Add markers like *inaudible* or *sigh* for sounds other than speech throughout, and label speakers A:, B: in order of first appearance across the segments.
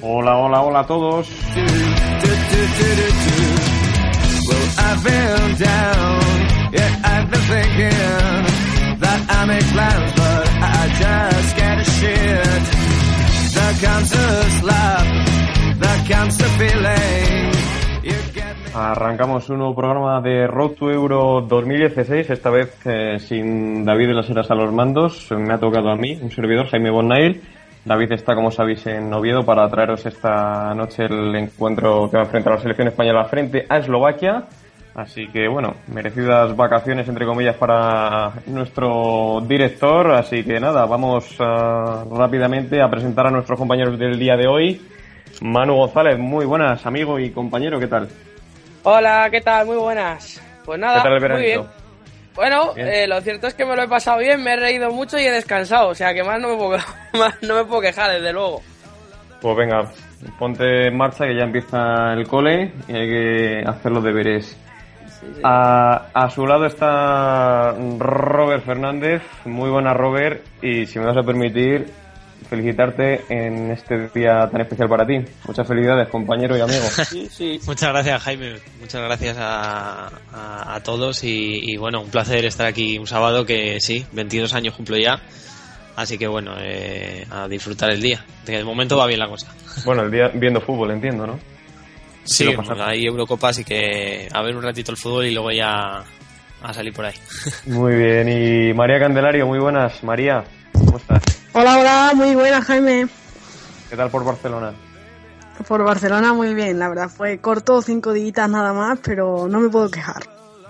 A: Hola, hola, hola a todos. Arrancamos un nuevo programa de Road to Euro 2016, esta vez eh, sin David de las Heras a los mandos. Me ha tocado a mí, un servidor, Jaime Bonnail. David está, como sabéis, en Oviedo para traeros esta noche el encuentro que va a enfrentar la selección española frente a Eslovaquia. Así que, bueno, merecidas vacaciones, entre comillas, para nuestro director. Así que nada, vamos uh, rápidamente a presentar a nuestros compañeros del día de hoy. Manu González, muy buenas, amigo y compañero, ¿qué tal?
B: Hola, ¿qué tal? Muy buenas. Pues nada,
A: ¿Qué tal el
B: muy bien. Bueno,
A: Bien.
B: eh, lo cierto es que me lo he pasado bien, me he reído mucho y he descansado, o sea que más no me puedo, *laughs* más no me puedo quejar, desde luego.
A: Pues venga, ponte en marcha que ya empieza el cole y hay que hacer los deberes. A, a su lado está Robert Fernández, muy buena Robert, y si me vas a permitir, felicitarte en este día tan especial para ti. Muchas felicidades, compañero y amigo. *laughs*
B: Sí, sí.
C: Muchas gracias, Jaime. Muchas gracias a, a- a todos y, y, bueno, un placer estar aquí un sábado que sí, 22 años cumplo ya. Así que bueno, eh, a disfrutar el día. De momento va bien la cosa.
A: Bueno, el día viendo fútbol, entiendo, ¿no?
C: Sí, pues hay Eurocopa, así que a ver un ratito el fútbol y luego ya a salir por ahí.
A: Muy bien, y María Candelario, muy buenas. María, ¿cómo estás?
D: Hola, hola, muy buena Jaime.
A: ¿Qué tal por Barcelona?
D: Por Barcelona muy bien, la verdad fue corto, cinco días nada más, pero no me puedo quejar.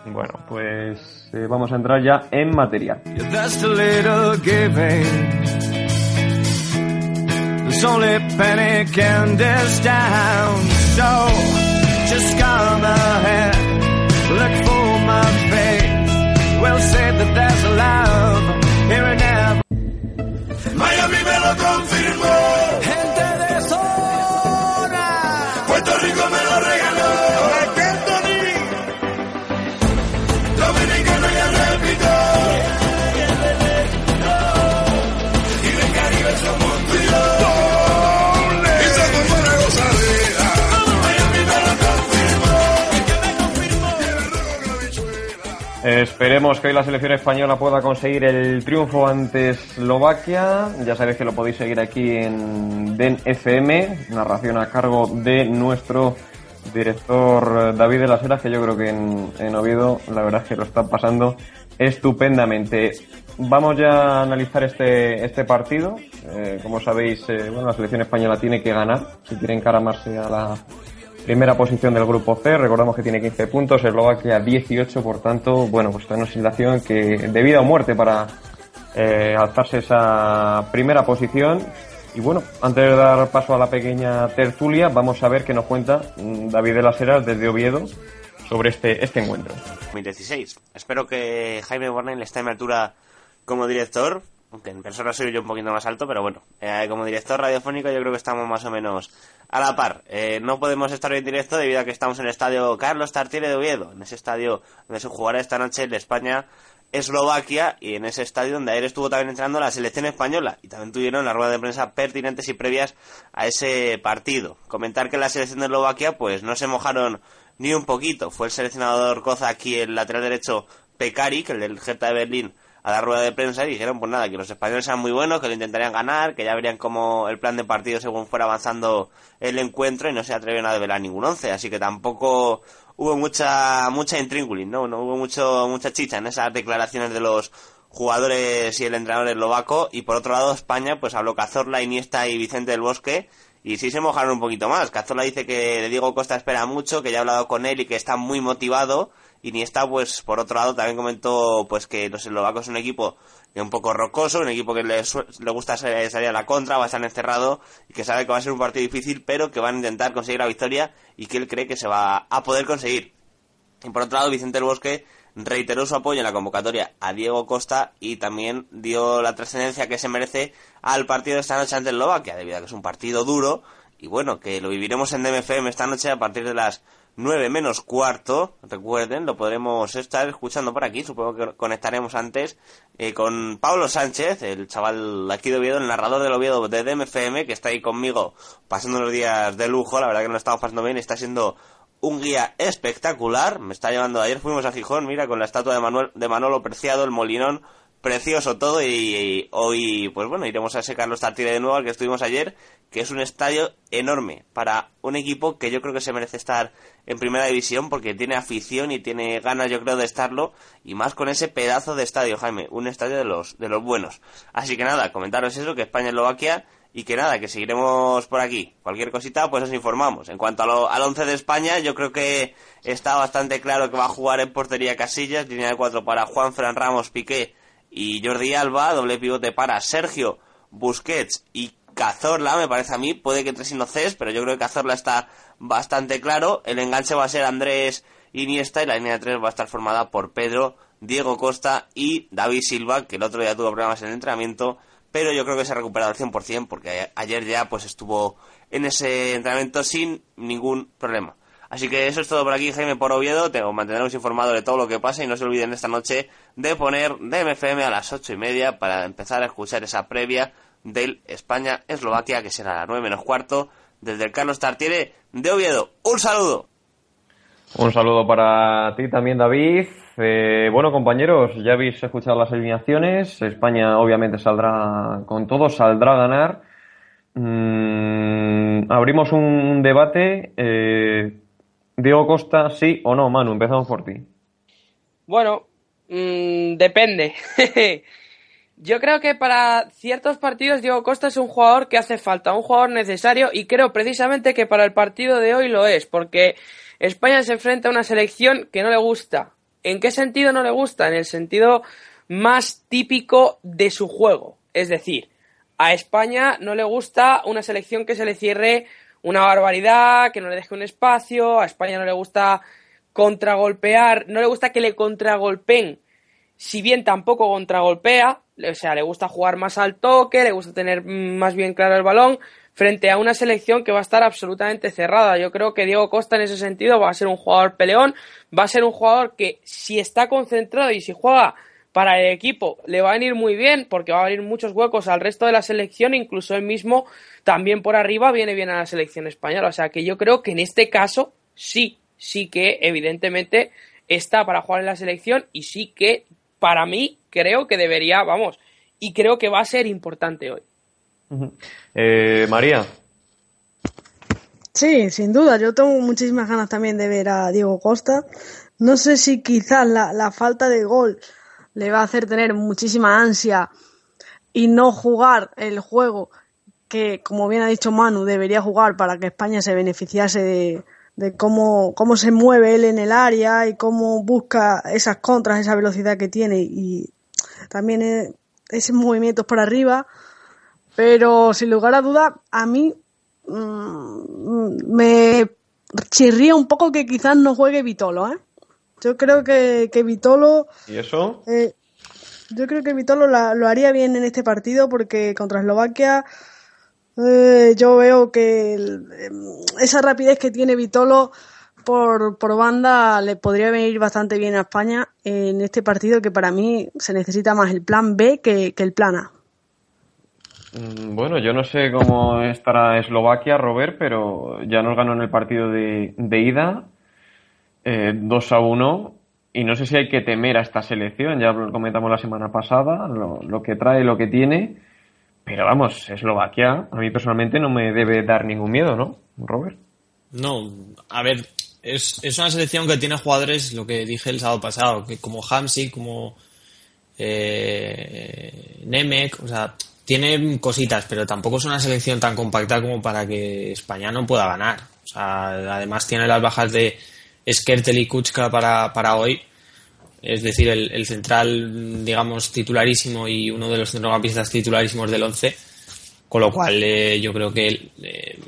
A: Bueno, pues eh, vamos a entrar ya en materia.
E: Just a little giving. There's only panic and there's down. So just come ahead. Look for my face. We'll say that there's love here and confirmó.
A: Esperemos que hoy la selección española pueda conseguir el triunfo ante Eslovaquia. Ya sabéis que lo podéis seguir aquí en DEN FM, narración a cargo de nuestro director David de las Heras, que yo creo que en, en Oviedo la verdad es que lo está pasando estupendamente. Vamos ya a analizar este, este partido. Eh, como sabéis, eh, bueno, la selección española tiene que ganar si quiere encaramarse a la Primera posición del grupo C, recordamos que tiene 15 puntos, Eslovaquia 18, por tanto, bueno, pues está en una situación que de vida o muerte para eh, alzarse esa primera posición. Y bueno, antes de dar paso a la pequeña tertulia, vamos a ver qué nos cuenta mm, David de las Heras desde Oviedo sobre este, este encuentro.
F: 2016. Espero que Jaime Bornell esté mi altura como director, aunque en persona soy yo un poquito más alto, pero bueno, eh, como director radiofónico yo creo que estamos más o menos a la par. Eh, no podemos estar en directo debido a que estamos en el estadio Carlos Tartiere de Oviedo, en ese estadio donde se jugará esta noche el España Eslovaquia y en ese estadio donde ayer estuvo también entrenando la selección española y también tuvieron la rueda de prensa pertinentes y previas a ese partido. Comentar que la selección de Eslovaquia pues no se mojaron ni un poquito. Fue el seleccionador Koza aquí el lateral derecho Pekari, que el del Hertha de Berlín a la rueda de prensa y dijeron pues nada, que los españoles eran muy buenos, que lo intentarían ganar, que ya verían como el plan de partido según fuera avanzando el encuentro y no se atrevieron a develar ningún once, así que tampoco hubo mucha mucha intríngulis, ¿no? No hubo mucho mucha chicha en esas declaraciones de los jugadores y el entrenador eslovaco y por otro lado España pues habló Cazorla, Iniesta y Vicente del Bosque y sí se mojaron un poquito más. Cazorla dice que Diego Costa espera mucho, que ya ha hablado con él y que está muy motivado. Iniesta, pues por otro lado, también comentó pues que los eslovacos son un equipo que un poco rocoso, un equipo que le, le gusta salir salir a la contra, va a estar encerrado y que sabe que va a ser un partido difícil, pero que van a intentar conseguir la victoria y que él cree que se va a poder conseguir. Y por otro lado, Vicente del Bosque reiteró su apoyo en la convocatoria a Diego Costa y también dio la trascendencia que se merece al partido de esta noche ante Eslovaquia, debido a que es un partido duro y bueno, que lo viviremos en DMFM esta noche a partir de las 9 menos cuarto, recuerden, lo podremos estar escuchando por aquí, supongo que conectaremos antes eh, con Pablo Sánchez, el chaval aquí de Oviedo, el narrador del Oviedo de DMFM, que está ahí conmigo pasando los días de lujo, la verdad que nos estamos pasando bien, está siendo un guía espectacular, me está llevando, ayer fuimos a Gijón, mira, con la estatua de, Manuel, de Manolo Preciado, el Molinón, precioso todo y, hoy pues bueno iremos a ese Carlos Tartiere de nuevo al que estuvimos ayer que es un estadio enorme para un equipo que yo creo que se merece estar en primera división porque tiene afición y tiene ganas yo creo de estarlo y más con ese pedazo de estadio Jaime un estadio de los de los buenos. Así que nada comentaros eso que España Eslovaquia y que nada que seguiremos por aquí. Cualquier cosita pues os informamos. En cuanto a lo, al once de España yo creo que está bastante claro que va a jugar en portería Casillas línea de cuatro para Juan Fran Ramos Piqué y Jordi Alba, doble pivote para Sergio Busquets y Cazorla, me parece a mí, puede que tres no pero yo creo que Cazorla está bastante claro. El enganche va a ser Andrés Iniesta y la línea de tres va a estar formada por Pedro, Diego Costa y David Silva, que el otro día tuvo problemas en el entrenamiento, pero yo creo que se ha recuperado al 100% porque ayer ya pues estuvo en ese entrenamiento sin ningún problema. Así que eso es todo por aquí, Jaime por Oviedo. Te mantendremos informado de todo lo que pasa y no se olviden esta noche de poner DMFM a las ocho y media para empezar a escuchar esa previa del España-Eslovaquia, que será a las nueve menos cuarto, desde el Carlos Tartiere de Oviedo. ¡Un saludo!
A: Un saludo para ti también, David. Eh, bueno, compañeros, ya habéis escuchado las alineaciones. España obviamente saldrá con todo, saldrá a ganar. Mm, abrimos un debate. Eh, Diego Costa, sí o no, Manu, empezamos por ti.
B: Bueno, mmm, depende. *laughs* Yo creo que para ciertos partidos Diego Costa es un jugador que hace falta, un jugador necesario y creo precisamente que para el partido de hoy lo es, porque España se enfrenta a una selección que no le gusta. ¿En qué sentido no le gusta? En el sentido más típico de su juego. Es decir, a España no le gusta una selección que se le cierre una barbaridad, que no le deje un espacio, a España no le gusta contragolpear, no le gusta que le contragolpeen, si bien tampoco contragolpea, o sea, le gusta jugar más al toque, le gusta tener más bien claro el balón, frente a una selección que va a estar absolutamente cerrada. Yo creo que Diego Costa en ese sentido va a ser un jugador peleón, va a ser un jugador que si está concentrado y si juega para el equipo le va a venir muy bien porque va a abrir muchos huecos al resto de la selección, incluso él mismo también por arriba viene bien a la selección española. O sea que yo creo que en este caso sí, sí que evidentemente está para jugar en la selección y sí que para mí creo que debería, vamos, y creo que va a ser importante hoy.
A: Eh, María.
D: Sí, sin duda. Yo tengo muchísimas ganas también de ver a Diego Costa. No sé si quizás la, la falta de gol le va a hacer tener muchísima ansia y no jugar el juego que, como bien ha dicho Manu, debería jugar para que España se beneficiase de, cómo, cómo se mueve él en el área y cómo busca esas contras, esa velocidad que tiene y también e, esos movimientos por arriba. Pero sin lugar a duda, a mí mm, me chirría un poco que quizás no juegue Vitolo, ¿eh? Yo creo que, que Vitolo.
A: ¿Y eso?
D: Eh, yo creo que Vitolo lo haría bien en este partido porque contra Eslovaquia eh, yo veo que em, esa rapidez que tiene Vitolo por, por banda le podría venir bastante bien a España en este partido que para mí se necesita más el plan B que, el plan A.
A: Mm, bueno, yo no sé cómo estará Eslovaquia, Robert, pero ya nos ganó en el partido de, de ida eh, 2 a 1 y no sé si hay que temer a esta selección, ya lo comentamos la semana pasada, lo, que trae, lo que tiene, pero vamos, Eslovaquia a mí personalmente no me debe dar ningún miedo, ¿no, Robert?
C: No, a ver, es, es una selección que tiene jugadores, lo que dije el sábado pasado, que como Hamsik, como eh, Nemec, o sea, tiene cositas, pero tampoco es una selección tan compacta como para que España no pueda ganar. O sea, además tiene las bajas de Skertel y Kuchka para, para hoy. Es decir, el, central, digamos, titularísimo y uno de los centrocampistas titularísimos del 11. Con lo cual, eh, yo creo que, eh,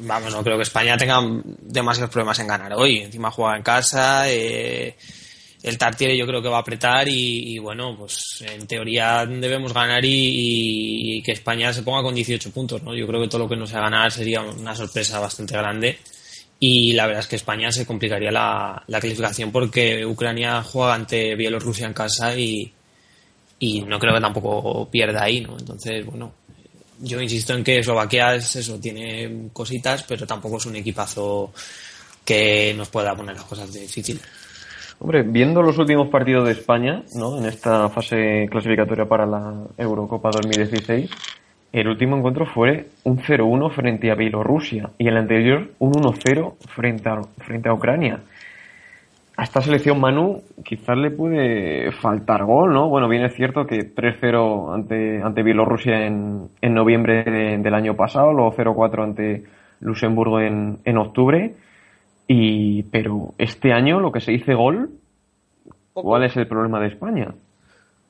C: vamos, no creo que España tenga demasiados problemas en ganar hoy. Encima juega en casa, eh, el Tartiere yo creo que va a apretar y, bueno, pues en teoría debemos ganar y, que España se ponga con 18 puntos, ¿no? Yo creo que todo lo que no sea ganar sería una sorpresa bastante grande y la verdad es que España se complicaría la, clasificación porque Ucrania juega ante Bielorrusia en casa y, y no creo que tampoco pierda ahí, ¿no? Entonces, bueno, yo insisto en que Eslovaquia es eso, tiene cositas, pero tampoco es un equipazo que nos pueda poner las cosas difíciles.
A: Hombre, viendo los últimos partidos de España, ¿no? En esta fase clasificatoria para la Eurocopa 2016, el último encuentro fue un 0-1 frente a Bielorrusia y el anterior un 1-0 frente a, frente a Ucrania. A esta selección Manu quizás le puede faltar gol, ¿no? Bueno, bien es cierto que 3-0 ante, ante Bielorrusia en, en noviembre del año pasado, luego 0-4 ante Luxemburgo en, en octubre y, pero este año lo que se dice gol, ¿cuál es el problema de España?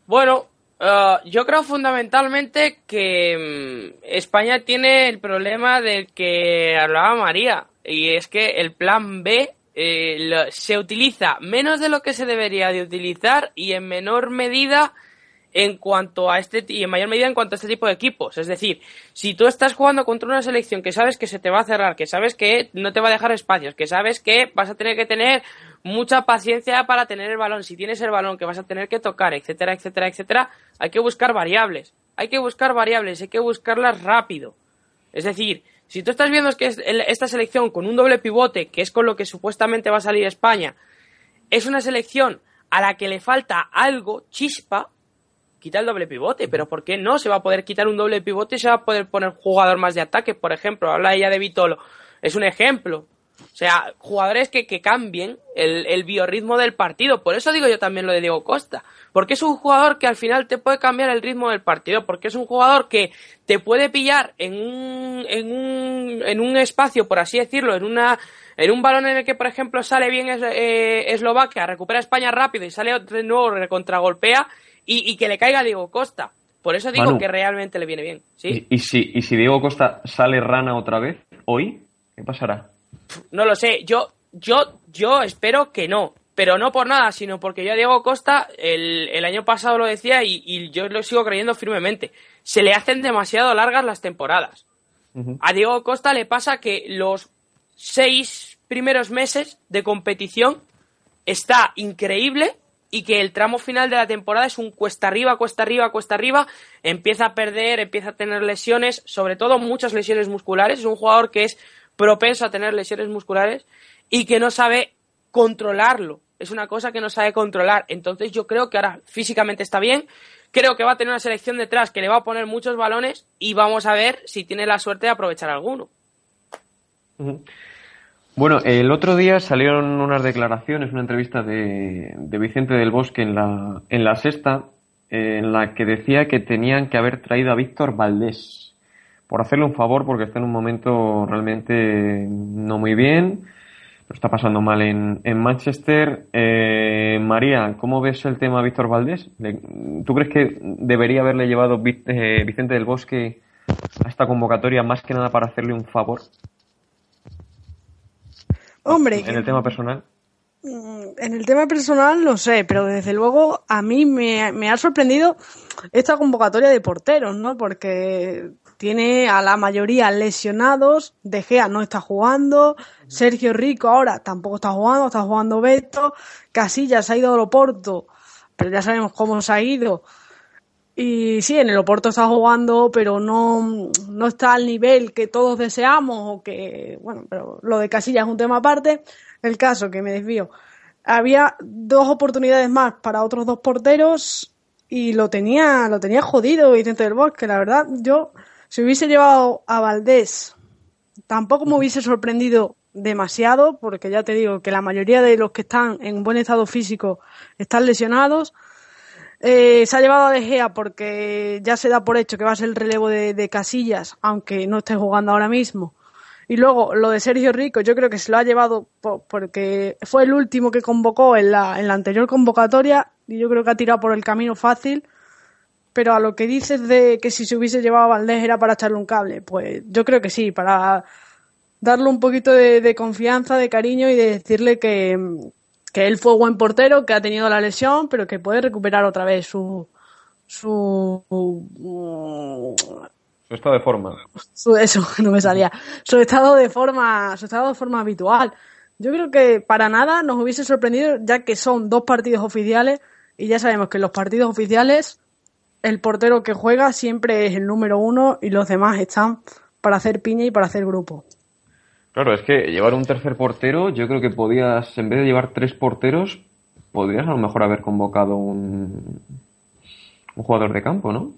B: Bueno, eh, yo creo fundamentalmente que mm, España tiene el problema del que hablaba María, y es que el plan B eh, se utiliza menos de lo que se debería de utilizar y en menor medida en cuanto a este y en mayor medida en cuanto a este tipo de equipos. Es decir, si tú estás jugando contra una selección que sabes que se te va a cerrar, que sabes que no te va a dejar espacios, que sabes que vas a tener que tener mucha paciencia para tener el balón, si tienes el balón que vas a tener que tocar, etcétera, etcétera, etcétera, hay que buscar variables. Hay que buscar variables, hay que buscarlas rápido. Es decir, si tú estás viendo que esta selección con un doble pivote, que es con lo que supuestamente va a salir España, es una selección a la que le falta algo, chispa, quita el doble pivote, pero ¿por qué no? Se va a poder quitar un doble pivote y se va a poder poner jugador más de ataque, por ejemplo, habla ella de Vitolo, es un ejemplo. O sea, jugadores que, que cambien el, el, biorritmo del partido. Por eso digo yo también lo de Diego Costa. Porque es un jugador que al final te puede cambiar el ritmo del partido. Porque es un jugador que te puede pillar en un, en un, en un espacio, por así decirlo, en una, en un balón en el que, por ejemplo, sale bien eh, Eslovaquia, recupera España rápido y sale de nuevo, contragolpea y, que le caiga a Diego Costa. Por eso digo que realmente le viene bien. ¿sí?
A: ¿Y, si, ¿Y si Diego Costa sale rana otra vez hoy? ¿Qué pasará?
B: No lo sé. Yo, yo, yo espero que no. Pero no por nada, sino porque yo a Diego Costa el, el año pasado lo decía y, yo lo sigo creyendo firmemente. Se le hacen demasiado largas las temporadas. A Diego Costa le pasa que los seis primeros meses de competición está increíble y que el tramo final de la temporada es un cuesta arriba, cuesta arriba, cuesta arriba, empieza a perder, empieza a tener lesiones, sobre todo muchas lesiones musculares, es un jugador que es propenso a tener lesiones musculares y que no sabe controlarlo, es una cosa que no sabe controlar, entonces yo creo que ahora físicamente está bien, creo que va a tener una selección detrás que le va a poner muchos balones y vamos a ver si tiene la suerte de aprovechar alguno.
A: Bueno, el otro día salieron unas declaraciones, una entrevista de, Vicente del Bosque en la, en la sexta, en la que decía que tenían que haber traído a Víctor Valdés por hacerle un favor porque está en un momento realmente no muy bien, lo está pasando mal en, en Manchester. Eh, María, ¿cómo ves el tema Víctor Valdés? ¿Tú crees que debería haberle llevado eh, Vicente del Bosque a esta convocatoria más que nada para hacerle un favor?
D: Hombre.
A: En el tema personal.
D: Mm, en el tema personal no sé, pero desde luego a mí me, ha sorprendido esta convocatoria de porteros, ¿no? Porque tiene a la mayoría lesionados, De Gea no está jugando, Sergio Rico ahora tampoco está jugando, está jugando Beto, Casillas ha ido a Oporto, pero ya sabemos cómo se ha ido. Y sí, en el Oporto está jugando, pero no, no está al nivel que todos deseamos, o que, bueno, pero lo de Casillas es un tema aparte. El caso, que me desvío. Había dos oportunidades más para otros dos porteros y lo tenía, lo tenía jodido Vicente del Bosque, la verdad. Yo, si hubiese llevado a Valdés, tampoco me hubiese sorprendido demasiado, porque ya te digo que la mayoría de los que están en buen estado físico están lesionados eh, se ha llevado a De Gea porque ya se da por hecho que va a ser el relevo de, Casillas, aunque no esté jugando ahora mismo. Y luego lo de Sergio Rico, yo creo que se lo ha llevado porque fue el último que convocó en la, en la anterior convocatoria y yo creo que ha tirado por el camino fácil. Pero a lo que dices de que si se hubiese llevado a Valdés era para echarle un cable, pues yo creo que sí, para darle un poquito de, de confianza, de cariño y de decirle que, que él fue buen portero, que ha tenido la lesión, pero que puede recuperar otra vez su su
A: su estado de forma.
D: Su, eso *laughs* no me salía. Su estado de forma, su estado de forma habitual. Yo creo que para nada nos hubiese sorprendido, ya que son dos partidos oficiales y ya sabemos que en los partidos oficiales el portero que juega siempre es el número uno y los demás están para hacer piña y para hacer grupo.
A: Claro, es que llevar un tercer portero, yo creo que podías, en vez de llevar tres porteros, podrías a lo mejor haber convocado un, jugador de campo, ¿no?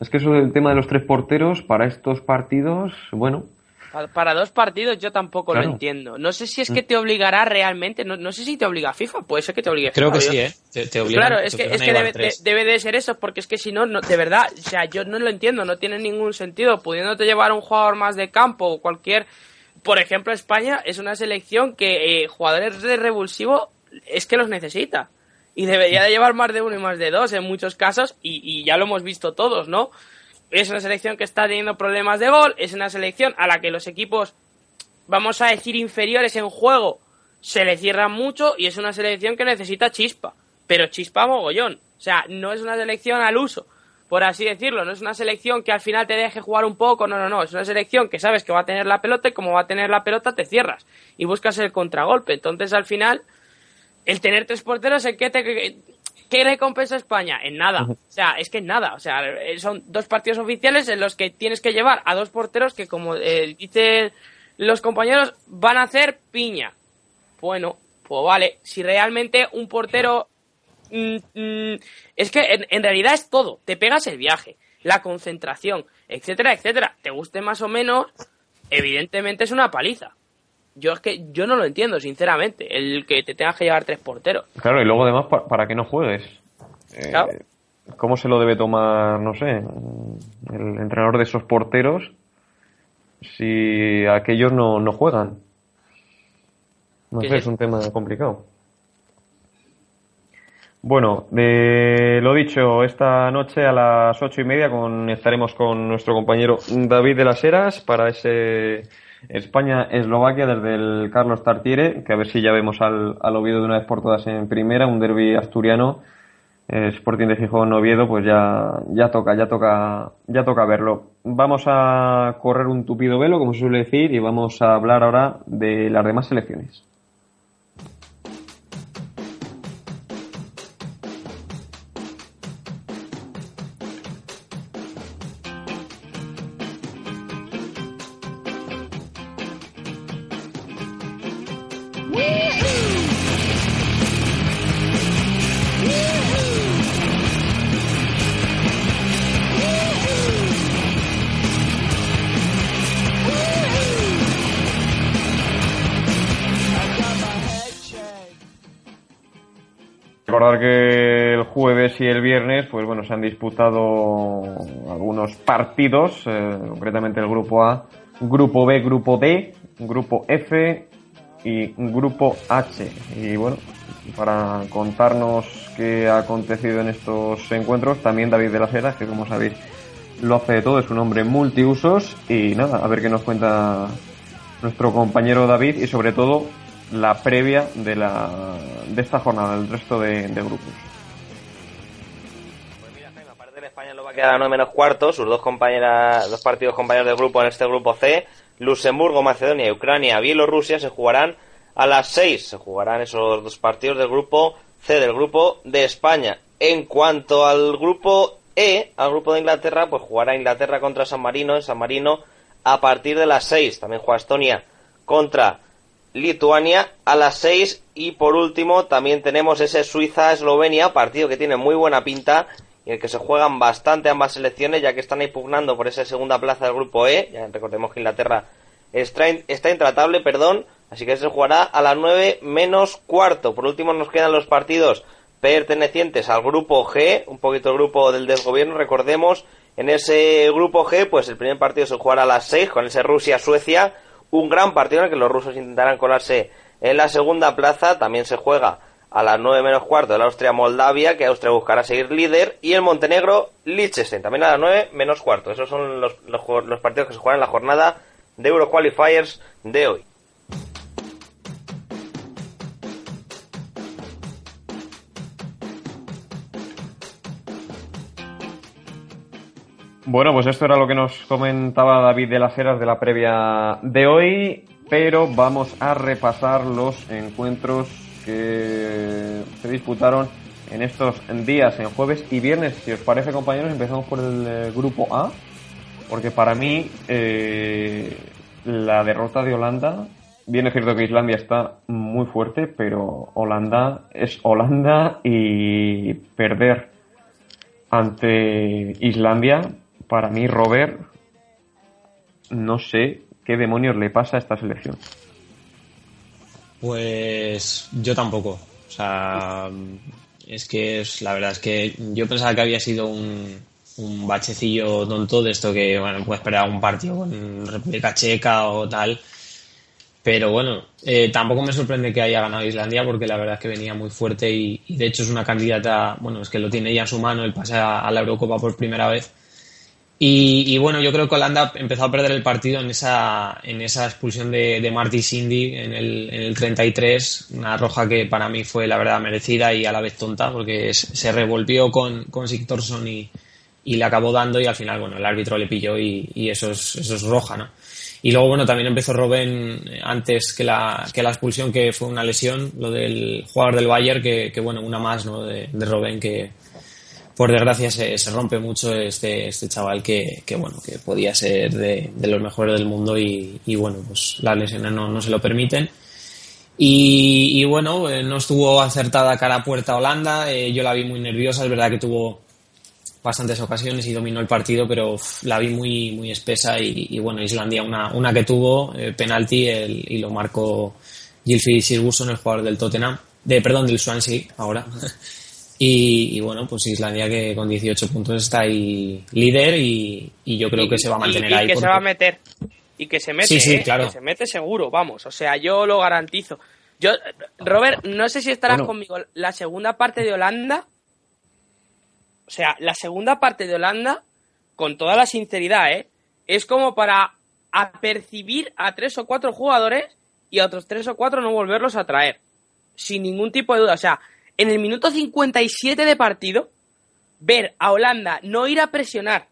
A: Es que eso del tema de los tres porteros para estos partidos, bueno.
B: Para dos partidos yo tampoco lo entiendo. No sé si es que mm. te obligará realmente, no, no sé si te obliga FIFA, puede ser que te obligue
C: Creo que sí, ¿eh? Te,
B: claro, es que, es que debe, de ser eso, porque es que si no, de verdad, o sea, yo no lo entiendo, no tiene ningún sentido, pudiéndote llevar un jugador más de campo o cualquier... Por ejemplo, España es una selección que eh, jugadores de revulsivo es que los necesita y debería de llevar más de uno y más de dos en muchos casos y, ya lo hemos visto todos, ¿no? Es una selección que está teniendo problemas de gol, es una selección a la que los equipos, vamos a decir, inferiores en juego, se le cierran mucho y es una selección que necesita chispa, pero chispa mogollón. O sea, no es una selección al uso, por así decirlo, no es una selección que al final te deje jugar un poco, no, no, no, es una selección que sabes que va a tener la pelota y como va a tener la pelota te cierras y buscas el contragolpe. Entonces al final el tener tres porteros, ¿en qué, te, qué recompensa España? En nada. O sea, es que en nada. O sea, son dos partidos oficiales en los que tienes que llevar a dos porteros que, como eh, dicen los compañeros, van a hacer piña. Bueno, pues vale. Si realmente un portero... Mm, mm, es que en, en realidad es todo. Te pegas el viaje, la concentración, etcétera, etcétera. Te guste más o menos, evidentemente es una paliza yo es que yo no lo entiendo, sinceramente, el que te tengas que llevar tres porteros.
A: Claro, y luego además, ¿para, qué no juegues? Eh, ¿Cómo se lo debe tomar, no sé, el entrenador de esos porteros si aquellos no, no juegan? No sé, es un tema complicado. Bueno, de lo dicho, esta noche a las ocho y media con, estaremos con nuestro compañero David de las Heras para ese España-Eslovaquia desde el Carlos Tartiere, que a ver si ya vemos al, al Oviedo de una vez por todas en primera, un derby asturiano. Eh, Sporting de Gijón Oviedo, pues ya, ya toca, ya toca, ya toca verlo. Vamos a correr un tupido velo, como se suele decir, y vamos a hablar ahora de las demás selecciones. Recordar que el jueves y el viernes, pues bueno, se han disputado algunos partidos, eh, concretamente el grupo A, grupo B, grupo D, grupo F y grupo H. Y bueno, para contarnos qué ha acontecido en estos encuentros, también David de las Heras, que como sabéis lo hace de todo, es un hombre multiusos y nada, a ver qué nos cuenta nuestro compañero David y sobre todo la previa de, la, de esta jornada, del resto de, grupos.
F: Pues mira, Jaime, aparte de España lo va a quedar a 9 menos cuarto, sus dos compañeras, dos partidos compañeros del grupo en este grupo C, Luxemburgo, Macedonia, Ucrania, Bielorrusia se jugarán a las 6. Se jugarán esos dos partidos del grupo C, del grupo de España. En cuanto al grupo E, al grupo de Inglaterra, pues jugará Inglaterra contra San Marino en San Marino a partir de las 6. También juega Estonia contra Lituania a las 6 y por último también tenemos ese Suiza-Eslovenia, partido que tiene muy buena pinta y en el que se juegan bastante ambas selecciones ya que están impugnando por esa segunda plaza del grupo E, ya recordemos que Inglaterra está, está intratable, perdón, así que se jugará a las 9 menos cuarto. Por último nos quedan los partidos pertenecientes al grupo G, un poquito el grupo del desgobierno, recordemos, en ese grupo G, pues el primer partido se jugará a las 6 con ese Rusia-Suecia, un gran partido en el que los rusos intentarán colarse en la segunda plaza. También se juega a las 9 menos cuarto el Austria-Moldavia, que Austria buscará seguir líder, y el Montenegro-Liechtenstein, también a las 9 menos cuarto. Esos son los, los, partidos que se juegan en la jornada de Euroqualifiers de hoy.
A: Bueno, pues esto era lo que nos comentaba David de las Heras de la previa de hoy, pero vamos a repasar los encuentros que se disputaron en estos días, en jueves y viernes. Si os parece, compañeros, empezamos por el eh, grupo A, porque para mí eh, la derrota de Holanda, bien es cierto que Islandia está muy fuerte, pero Holanda es Holanda y perder ante Islandia, para mí, Robert, no sé qué demonios le pasa a esta selección.
C: Pues yo tampoco. O sea, es que la verdad es que yo pensaba que había sido un, bachecillo tonto de esto que, bueno, puedes esperar un partido con República Checa o tal. Pero bueno, eh, tampoco me sorprende que haya ganado Islandia porque la verdad es que venía muy fuerte y, de hecho es una candidata, bueno, es que lo tiene ya en su mano el pase a la Eurocopa por primera vez y, y, bueno, yo creo que Holanda empezó a perder el partido en esa, en esa expulsión de, Marty Cindy en el, en el 33, una roja que para mí fue la verdad merecida y a la vez tonta, porque se revolvió con, con Sigtorsson y, y le acabó dando y al final, bueno, el árbitro le pilló y, y eso, es, eso es roja, ¿no? Y luego, bueno, también empezó Robben antes que la, que la expulsión, que fue una lesión, lo del jugador del Bayern, que, que bueno, una más, ¿no? De, de que, por desgracia se, se, rompe mucho este, este chaval que, que, bueno que podía ser de, de los mejores del mundo y, y, bueno pues las lesiones no, no se lo permiten. Y, y bueno eh, no estuvo acertada cara a puerta Holanda. Eh, yo la vi muy nerviosa. Es verdad que tuvo bastantes ocasiones y dominó el partido pero la vi muy muy espesa y, y, bueno Islandia una, una que tuvo eh, penalti el, y lo marcó Gylfi Sigurdsson el jugador del Tottenham de perdón del Swansea ahora *laughs* Y, y, bueno, pues Islandia que con 18 puntos está ahí líder y, y yo creo
B: y,
C: que se va a mantener
B: y,
C: ahí.
B: que
C: porque...
B: se va a meter. Y que se mete,
C: sí, sí,
B: ¿eh?
C: claro.
B: que se mete seguro, vamos. O sea, yo lo garantizo. Yo, Robert, no sé si estarás
A: bueno.
B: conmigo. La segunda parte de Holanda. O sea, la segunda parte de Holanda, con toda la sinceridad, ¿eh? Es como para apercibir a tres o cuatro jugadores y a otros tres o cuatro no volverlos a traer. Sin ningún tipo de duda. O sea, en el minuto 57 de partido, ver a Holanda no ir a presionar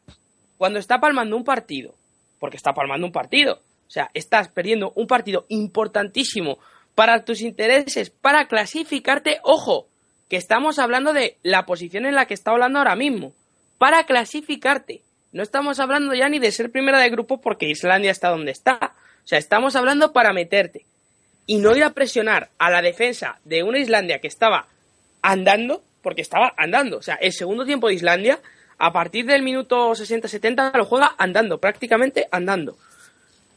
B: cuando está palmando un partido, porque está palmando un partido, o sea, estás perdiendo un partido importantísimo para tus intereses, para clasificarte, ojo, que estamos hablando de la posición en la que está hablando ahora mismo, para clasificarte. No estamos hablando ya ni de ser primera de grupo porque Islandia está donde está. O sea, estamos hablando para meterte. Y no ir a presionar a la defensa de una Islandia que estaba andando, porque estaba andando. O sea, el segundo tiempo de Islandia, a partir del minuto 60-70, lo juega andando, prácticamente andando.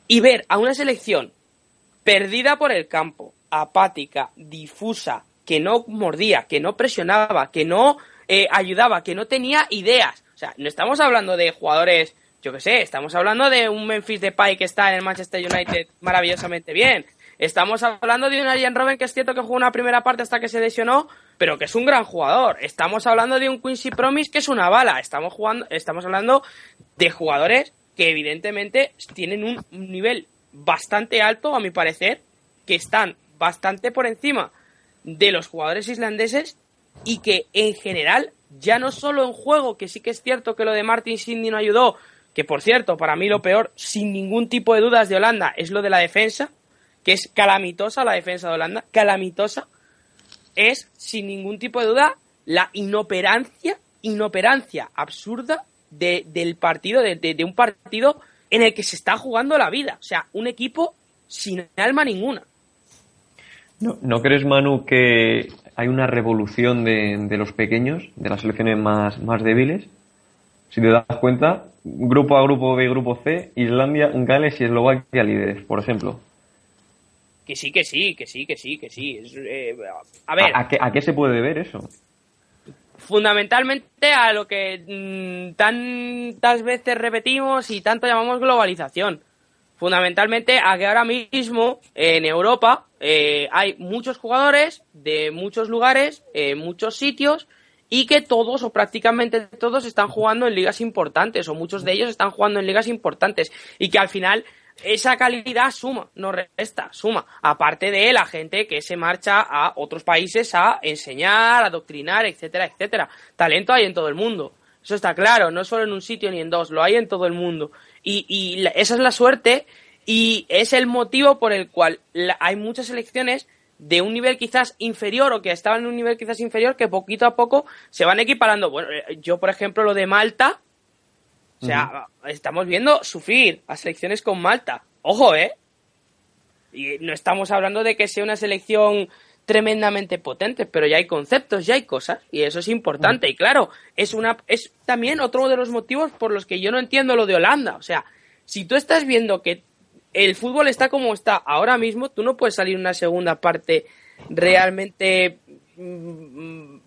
B: Y ver a una selección perdida por el campo, apática, difusa, que no mordía, que no presionaba, que no eh, ayudaba, que no tenía ideas. O sea, no estamos hablando de jugadores, yo qué sé, estamos hablando de un Memphis Depay que está en el Manchester United maravillosamente bien. Estamos hablando de un Arjen Robben que es cierto que jugó una primera parte hasta que se lesionó, pero que es un gran jugador. Estamos hablando de un Quincy Promise que es una bala. Estamos jugando, estamos hablando de jugadores que evidentemente tienen un nivel bastante alto, a mi parecer, que están bastante por encima de los jugadores islandeses y que en general, ya no solo en juego, que sí que es cierto que lo de Martin Cindy no ayudó, que por cierto, para mí lo peor, sin ningún tipo de dudas de Holanda, es lo de la defensa, que es calamitosa la defensa de Holanda, calamitosa, es sin ningún tipo de duda la inoperancia, inoperancia absurda de, del partido, de, de, de un partido en el que se está jugando la vida. O sea, un equipo sin alma ninguna.
A: ¿No, ¿No, crees, Manu, que hay una revolución de, de, los pequeños, de las selecciones más, más débiles? Si te das cuenta, grupo A, grupo B, grupo C, Islandia, Gales y Eslovaquia líderes, por ejemplo.
B: Que sí, que sí, que sí, que sí, que sí. Es, eh, a ver.
A: ¿A, a, qué, ¿A, qué, se puede deber eso?
B: Fundamentalmente a lo que mmm, tantas veces repetimos y tanto llamamos globalización. Fundamentalmente a que ahora mismo en Europa eh, hay muchos jugadores de muchos lugares, eh, muchos sitios y que todos o prácticamente todos están jugando en ligas importantes o muchos de ellos están jugando en ligas importantes y que al final esa calidad suma, no resta, suma. Aparte de la gente que se marcha a otros países a enseñar, a adoctrinar, etcétera, etcétera. Talento hay en todo el mundo. Eso está claro, no solo en un sitio ni en dos, lo hay en todo el mundo. Y, y esa es la suerte y es el motivo por el cual hay muchas selecciones de un nivel quizás inferior o que estaban en un nivel quizás inferior que poquito a poco se van equiparando. Bueno, eh, yo por ejemplo lo de Malta, o sea, estamos viendo sufrir a selecciones con Malta. Ojo, ¿eh? Y no estamos hablando de que sea una selección tremendamente potente, pero ya hay conceptos, ya hay cosas, y eso es importante. Y claro, es una es también otro de los motivos por los que yo no entiendo lo de Holanda. O sea, si tú estás viendo que el fútbol está como está ahora mismo, tú no puedes salir una segunda parte realmente mm,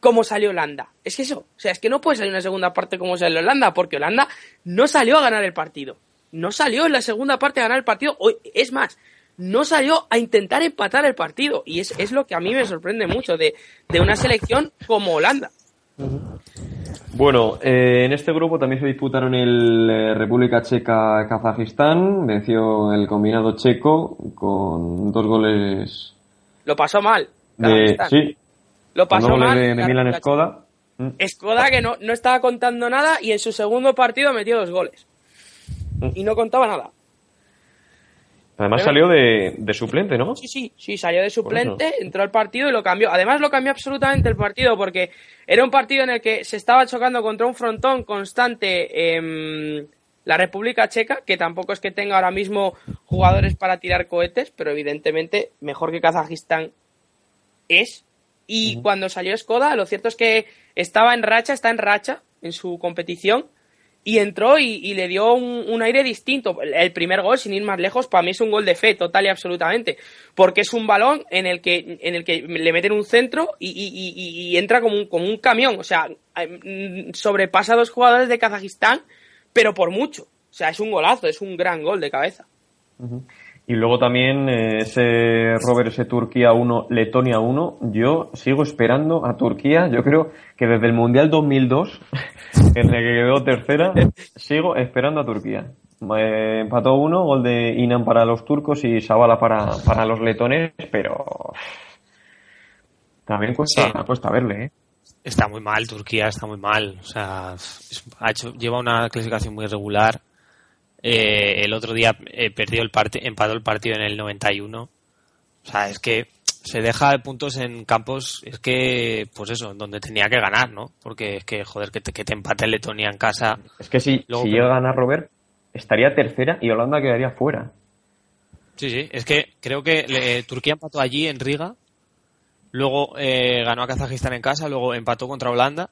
B: como salió Holanda. Es que eso, o sea, es que no puede salir una segunda parte como salió Holanda, porque Holanda no salió a ganar el partido. No salió en la segunda parte a ganar el partido. Es más, no salió a intentar empatar el partido. Y es, es lo que a mí me sorprende mucho de, de una selección como Holanda.
A: Bueno, eh, en este grupo también se disputaron el eh, República Checa-Kazajistán. Venció el combinado checo con dos goles.
B: Lo pasó mal.
A: De, sí.
B: Lo pasó mal.
A: De, de Milan Skoda.
B: Mm. Skoda que no, no estaba contando nada y en su segundo partido metió dos goles. Mm. Y no contaba nada.
A: Además salió de, de, suplente, ¿no?
B: Sí, sí, sí, salió de suplente, entró al partido y lo cambió. Además lo cambió absolutamente el partido porque era un partido en el que se estaba chocando contra un frontón constante la República Checa, que tampoco es que tenga ahora mismo jugadores para tirar cohetes, pero evidentemente mejor que Kazajistán es. Y cuando salió Skoda, lo cierto es que estaba en racha, está en racha en su competición y entró y, le dio un, aire distinto. El primer gol, sin ir más lejos, para mí es un gol de fe, total y absolutamente. Porque es un balón en el que, en el que le meten un centro y, entra como un, como un camión. O sea, mm, sobrepasa a dos jugadores de Kazajistán, pero por mucho. O sea, es un golazo, es un gran gol de cabeza.
A: Y luego también eh, ese Robert, ese Turquía 1, Letonia 1. Yo sigo esperando a Turquía. Yo creo que desde el Mundial 2002, *laughs* en el que quedó tercera, sigo esperando a Turquía. Eh, empató uno, gol de Inan para los turcos y Sabala para, para los letones, pero también cuesta, cuesta verle, ¿eh?
C: Está muy mal, Turquía está muy mal. O sea, ha hecho, lleva una clasificación muy regular eh, el otro día eh, perdió el empató el partido en el 91. O sea, es que se deja puntos en campos, es que, pues eso, donde tenía que ganar, ¿no? Porque es que, joder, que te, que te empate Letonia en casa.
A: Es que si, si llega a ganar Robert, estaría tercera y Holanda quedaría fuera.
C: Sí, sí, es que creo que Turquía empató allí en Riga, luego eh, ganó a Kazajistán en casa, luego empató contra Holanda,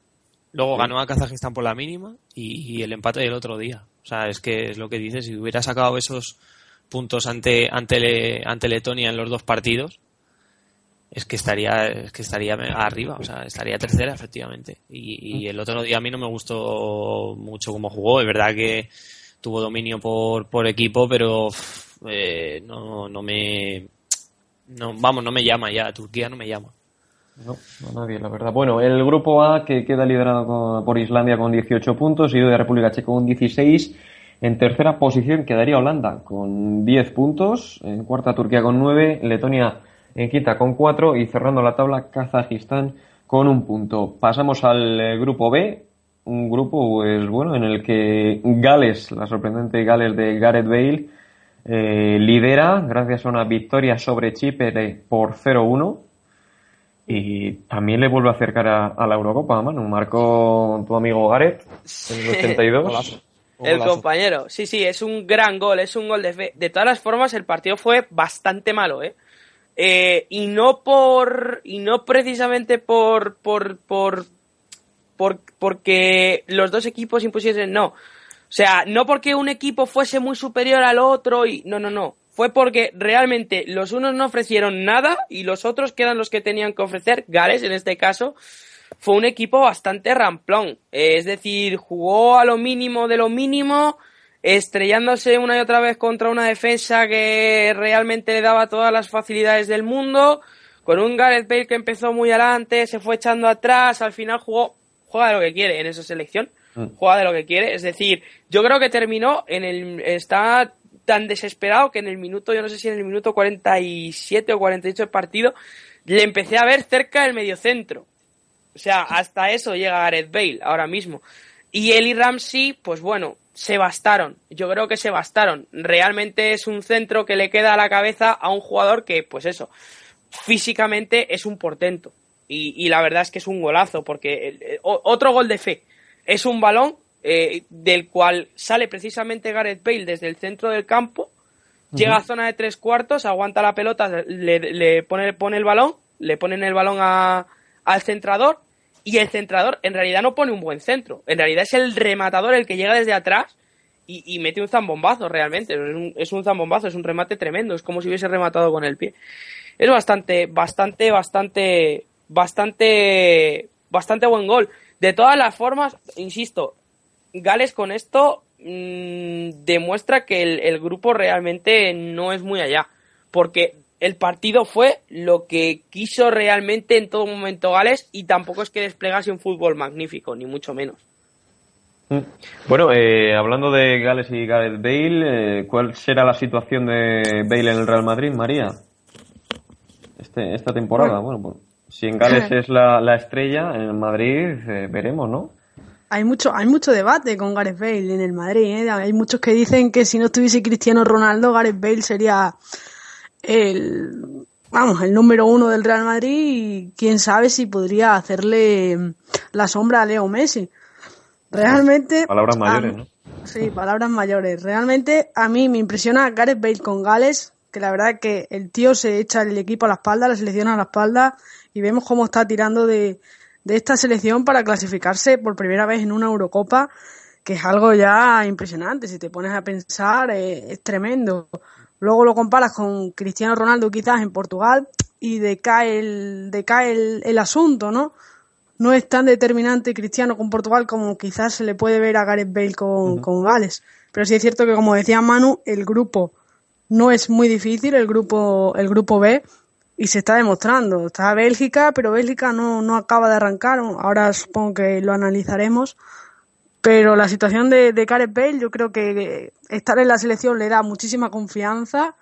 C: luego ganó a Kazajistán por la mínima y, y el empate del otro día. O sea, es que es lo que dices, si hubiera sacado esos puntos ante, ante, ante Letonia en los dos partidos, es que estaría es que estaría arriba, o sea, estaría tercera efectivamente. Y, el otro día a mí no me gustó mucho cómo jugó, es verdad que tuvo dominio por, por equipo, pero eh, no, no me no, vamos, no me llama ya, Turquía no me llama.
A: No, no nadie, la verdad. Bueno, el grupo A que queda liderado por Islandia con 18 puntos, y de República Checa con 16. En tercera posición quedaría Holanda con 10 puntos. En cuarta Turquía con 9. Letonia en quinta con 4. Y cerrando la tabla Kazajistán con un punto. Pasamos al eh, grupo B. Un grupo, pues bueno, en el que Gales, la sorprendente Gales de Gareth Bale, eh, lidera gracias a una victoria sobre Chipre por 0-1 y también le vuelve a acercar a, la Eurocopa, mano. Marcó tu amigo Gareth en el 82.
B: El compañero, sí, sí, es un gran gol, es un gol de fe. De todas las formas, el partido fue bastante malo, ¿eh? eh y no por. Y no precisamente por. por. por. por porque los dos equipos impusiesen, no. O sea, no porque un equipo fuese muy superior al otro y. No, no, no fue porque realmente los unos no ofrecieron nada y los otros, que eran los que tenían que ofrecer, Gales en este caso, fue un equipo bastante ramplón. Es decir, jugó a lo mínimo de lo mínimo, estrellándose una y otra vez contra una defensa que realmente le daba todas las facilidades del mundo, con un Gareth Bale que empezó muy adelante, se fue echando atrás, al final jugó, juega de lo que quiere en esa selección, mm. juega de lo que quiere, es decir, yo creo que terminó en el, está tan desesperado que en el minuto, yo no sé si en el minuto 47 o 48 del partido, le empecé a ver cerca del mediocentro. O sea, hasta eso llega Gareth Bale ahora mismo. Y él y Ramsey, pues bueno, se bastaron. Yo creo que se bastaron. Realmente es un centro que le queda a la cabeza a un jugador que, pues eso, físicamente es un portento. Y, la verdad es que es un golazo, porque otro gol de fe. Es un balón eh, del cual sale precisamente Gareth Bale desde el centro del campo, llega a zona de tres cuartos, aguanta la pelota, le, pone, pone el balón, le ponen el balón al centrador y el centrador en realidad no pone un buen centro. En realidad es el rematador el que llega desde atrás y, mete un zambombazo realmente. Es un, es un zambombazo, es un remate tremendo. Es como si hubiese rematado con el pie. Es bastante, bastante, bastante, bastante, bastante buen gol. De todas las formas, insisto, Gales con esto mmm, demuestra que el, el grupo realmente no es muy allá. Porque el partido fue lo que quiso realmente en todo momento Gales y tampoco es que desplegase un fútbol magnífico, ni mucho menos.
A: Mm. Bueno, eh, hablando de Gales y Gareth Bale, eh, ¿cuál será la situación de Bale en el Real Madrid, María? Este, esta temporada, bueno, pues, si en Gales es la, estrella, en Madrid eh, veremos, ¿no?
D: Hay mucho, hay mucho debate con Gareth Bale en el Madrid. Hay muchos que dicen que si no estuviese Cristiano Ronaldo, Gareth Bale sería el, vamos, el número uno del Real Madrid y quién sabe si podría hacerle la sombra a Leo Messi. Realmente.
A: Palabras mayores, ¿no?
D: Sí, palabras mayores. Realmente a mí me impresiona Gareth Bale con Gales, que la verdad es que el tío se echa el equipo a la espalda, la selección a la espalda y vemos cómo está tirando de, de esta selección para clasificarse por primera vez en una Eurocopa, que es algo ya impresionante. Si te pones a pensar, eh, es tremendo. Luego lo comparas con Cristiano Ronaldo quizás en Portugal y decae el, decae el, asunto, ¿no? No es tan determinante Cristiano con Portugal como quizás se le puede ver a Gareth Bale con, con Gales. Pero sí es cierto que, como decía Manu, el grupo no es muy difícil, el grupo, el grupo B, y se está demostrando. Está Bélgica, pero Bélgica no, no acaba de arrancar. Ahora supongo que lo analizaremos. Pero la situación de, de Gareth Bale, yo creo que estar en la selección le da muchísima confianza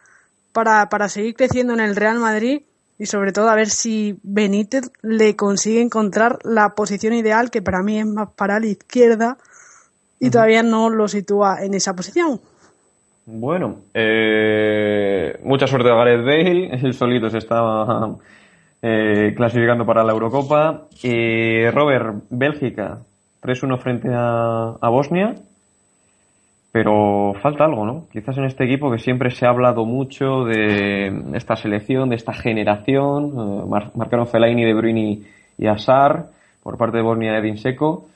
D: para, para seguir creciendo en el Real Madrid y sobre todo a ver si Benítez le consigue encontrar la posición ideal, que para mí es más para la izquierda, y todavía no lo sitúa en esa posición.
A: Bueno, eh, mucha suerte a Gareth Bale, *laughs* el solito se estaba *laughs* eh, clasificando para la Eurocopa. Y Robert, Bélgica, 3-1 frente a, Bosnia, pero falta algo, ¿no? Quizás en este equipo que siempre se ha hablado mucho de esta selección, de esta generación, eh, marcaron Fellaini, De Bruyne y Asar por parte de Bosnia Edin Seco,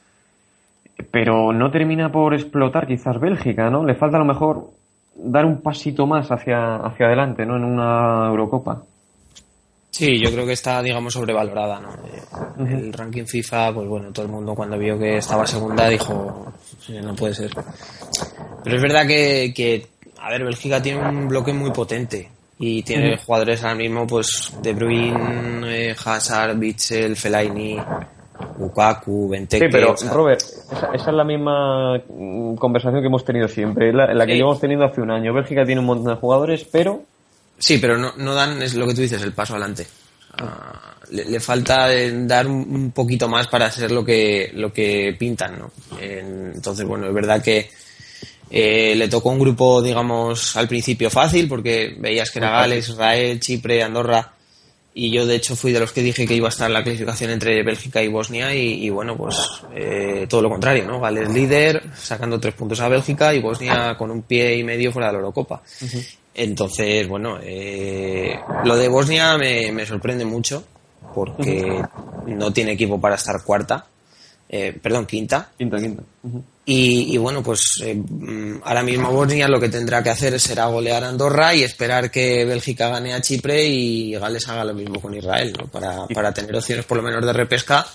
A: pero no termina por explotar quizás Bélgica, ¿no? Le falta a lo mejor dar un pasito más hacia, hacia adelante, ¿no? En una Eurocopa.
C: Sí, yo creo que está, digamos, sobrevalorada, ¿no? Eh, el ranking FIFA, pues bueno, todo el mundo cuando vio que estaba segunda dijo, no puede ser. Pero es verdad que, que, a ver, Bélgica tiene un bloque muy potente y tiene jugadores ahora mismo, pues, De Bruyne, eh, Hazard, Bitzel, Fellaini, Lukaku, Benteke...
A: Sí, pero Robert, esa, es la misma mm, conversación que hemos tenido siempre, la, la que llevamos teniendo hace un año. Bélgica tiene un montón de jugadores, pero
C: Sí, pero no, no dan, es lo que tú dices, el paso adelante. Ah, le, falta dar un, poquito más para ser lo que, lo que pintan, ¿no? entonces, bueno, es verdad que eh, le tocó un grupo, digamos, al principio fácil, porque veías que era Gales, Israel, Chipre, Andorra, y yo de hecho fui de los que dije que iba a estar la clasificación entre Bélgica y Bosnia, y, bueno, pues eh, todo lo contrario, ¿no? Gales líder, sacando tres puntos a Bélgica, y Bosnia con un pie y medio fuera de la Eurocopa. Entonces, bueno, eh, lo de Bosnia me, sorprende mucho porque no tiene equipo para estar cuarta, eh, perdón, quinta.
A: Quinta, quinta.
C: y, bueno, pues eh, ahora mismo Bosnia lo que tendrá que hacer será golear a Andorra y esperar que Bélgica gane a Chipre y Gales haga lo mismo con Israel, ¿no? Para, para tener opciones por lo menos de repesca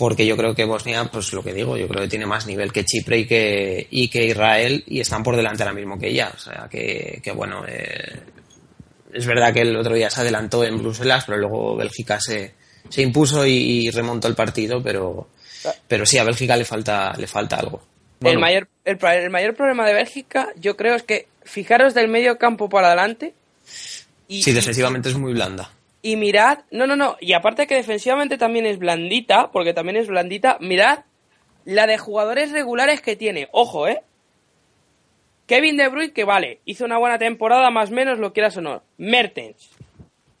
C: porque yo creo que Bosnia, pues lo que digo, yo creo que tiene más nivel que Chipre y que, y que Israel y están por delante ahora mismo que ella. O sea, que, que bueno, eh, es verdad que el otro día se adelantó en Bruselas, pero luego Bélgica se, se impuso y, remontó el partido, pero, pero sí, a Bélgica le falta, le falta algo.
B: El, mayor, el, el, mayor problema de Bélgica, yo creo, es que fijaros del medio campo para adelante.
C: Y, sí, defensivamente es muy blanda.
B: Y mirad, no, no, no, y aparte que defensivamente también es blandita, porque también es blandita, mirad la de jugadores regulares que tiene. Ojo, ¿eh? Kevin De Bruyne, que vale, hizo una buena temporada, más o menos, lo quieras o no. Mertens,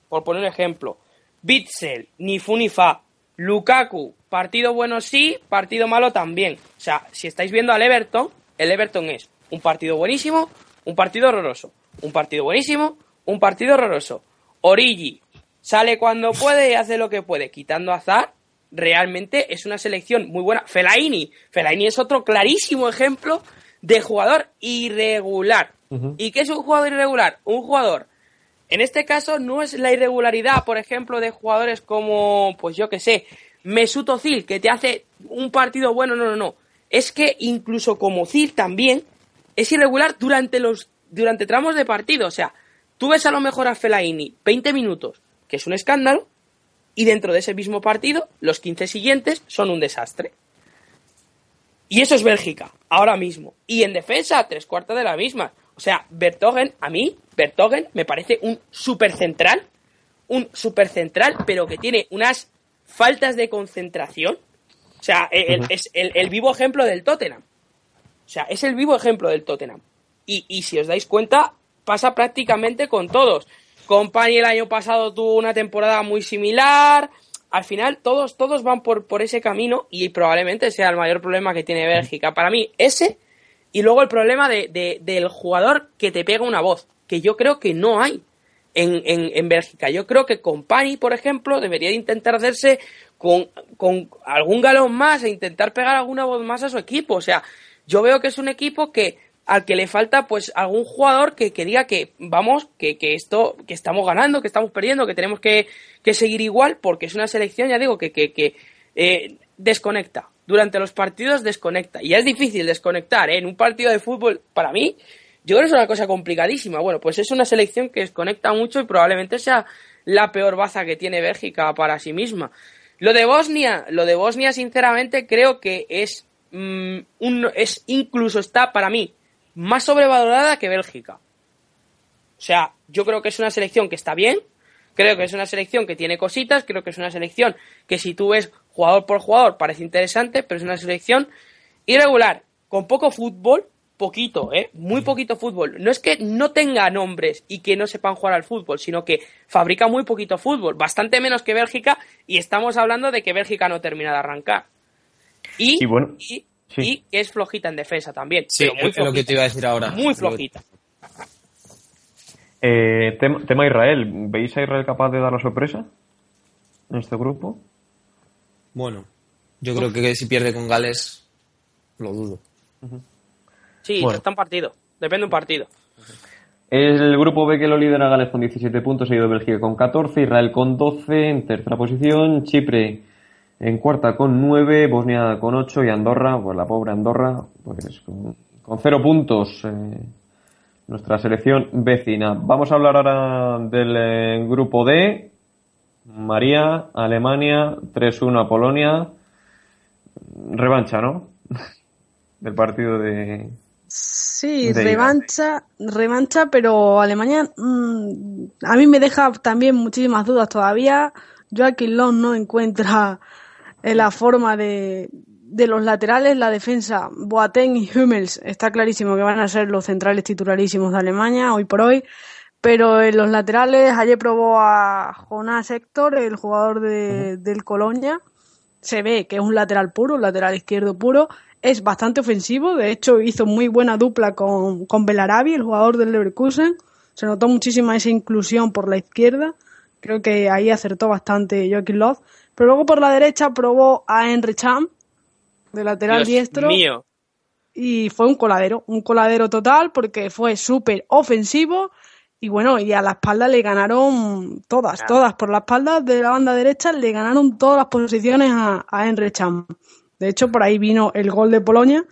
B: por poner un ejemplo. Bitzel, ni fu ni fa. Lukaku, partido bueno sí, partido malo también. O sea, si estáis viendo al Everton, el Everton es un partido buenísimo, un partido horroroso. Un partido buenísimo, un partido horroroso. Origi sale cuando puede y hace lo que puede, quitando azar. Realmente es una selección muy buena. Fellaini, Fellaini es otro clarísimo ejemplo de jugador irregular. ¿Y qué es un jugador irregular? Un jugador en este caso no es la irregularidad, por ejemplo, de jugadores como, pues yo que sé, Mesut Özil, que te hace un partido bueno, no, no, no. Es que incluso como Özil también es irregular durante los durante tramos de partido, o sea, tú ves a lo mejor a Fellaini 20 minutos, que es un escándalo, y dentro de ese mismo partido, los 15 siguientes son un desastre. Y eso es Bélgica, ahora mismo. Y en defensa, tres cuartas de la misma. O sea, Bertogen, a mí, Bertogen me parece un super central, un super central, pero que tiene unas faltas de concentración. O sea, es el, vivo ejemplo del Tottenham. O sea, es el vivo ejemplo del Tottenham. Y, y si os dais cuenta, pasa prácticamente con todos. Company el año pasado tuvo una temporada muy similar. Al final, todos, todos van por, por ese camino y probablemente sea el mayor problema que tiene Bélgica. Para mí, ese y luego el problema de, del jugador que te pega una voz, que yo creo que no hay en, en, Bélgica. Yo creo que Company, por ejemplo, debería de intentar hacerse con, con algún galón más e intentar pegar alguna voz más a su equipo. O sea, yo veo que es un equipo que al que le falta pues algún jugador que, que diga que vamos, que, que, esto, que estamos ganando, que estamos perdiendo, que tenemos que, que seguir igual, porque es una selección, ya digo, que, que, que eh, desconecta. Durante los partidos desconecta. Y es difícil desconectar, ¿eh? En un partido de fútbol, para mí, yo creo que es una cosa complicadísima. Bueno, pues es una selección que desconecta mucho y probablemente sea la peor baza que tiene Bélgica para sí misma. Lo de Bosnia, lo de Bosnia, sinceramente, creo que es, mm, un, es incluso está para mí más sobrevalorada que Bélgica. O sea, yo creo que es una selección que está bien, creo que es una selección que tiene cositas, creo que es una selección que si tú ves jugador por jugador parece interesante, pero es una selección irregular, con poco fútbol, poquito, ¿eh? Muy poquito fútbol. No es que no tenga nombres y que no sepan jugar al fútbol, sino que fabrica muy poquito fútbol, bastante menos que Bélgica, y estamos hablando de que Bélgica no termina de arrancar. Y,
A: bueno,
B: y que es flojita en defensa también.
C: Sí, es lo que te iba a decir ahora.
B: Muy flojita.
A: Eh, tema, Israel. ¿Veis a Israel capaz de dar la sorpresa en este grupo?
C: Bueno, yo creo que si pierde con Gales, lo dudo.
B: Sí, está un partido. Depende de un partido.
A: El grupo B que lo lidera Gales con 17 puntos, seguido de Bélgica con 14, Israel con 12, en tercera posición, Chipre en cuarta con nueve, Bosnia con ocho y Andorra, pues la pobre Andorra, pues con, con cero puntos. Eh, nuestra selección vecina. Vamos a hablar ahora del eh, grupo D. María, Alemania, 3-1 a Polonia. Revancha, ¿no? *laughs* del partido de.
D: Sí, revancha, revancha, pero Alemania mm, a mí me deja también muchísimas dudas todavía. Joaquín Long no encuentra en la forma de, de los laterales, la defensa, Boateng y Hummels, está clarísimo que van a ser los centrales titularísimos de Alemania hoy por hoy. Pero en los laterales, ayer probó a Jonas Héctor, el jugador de, del Colonia. Se ve que es un lateral puro, un lateral izquierdo puro. Es bastante ofensivo, de hecho hizo muy buena dupla con, con Belarabi, el jugador del Leverkusen. Se notó muchísima esa inclusión por la izquierda. Creo que ahí acertó bastante Joaquín Love pero luego por la derecha probó a Henry Cham, de lateral diestro.
B: Mío.
D: Y fue un coladero, un coladero total porque fue súper ofensivo y bueno, y a la espalda le ganaron todas, todas. Por la espalda de la banda derecha le ganaron todas las posiciones a, a Henry Cham. De hecho, por ahí vino el gol de Polonia,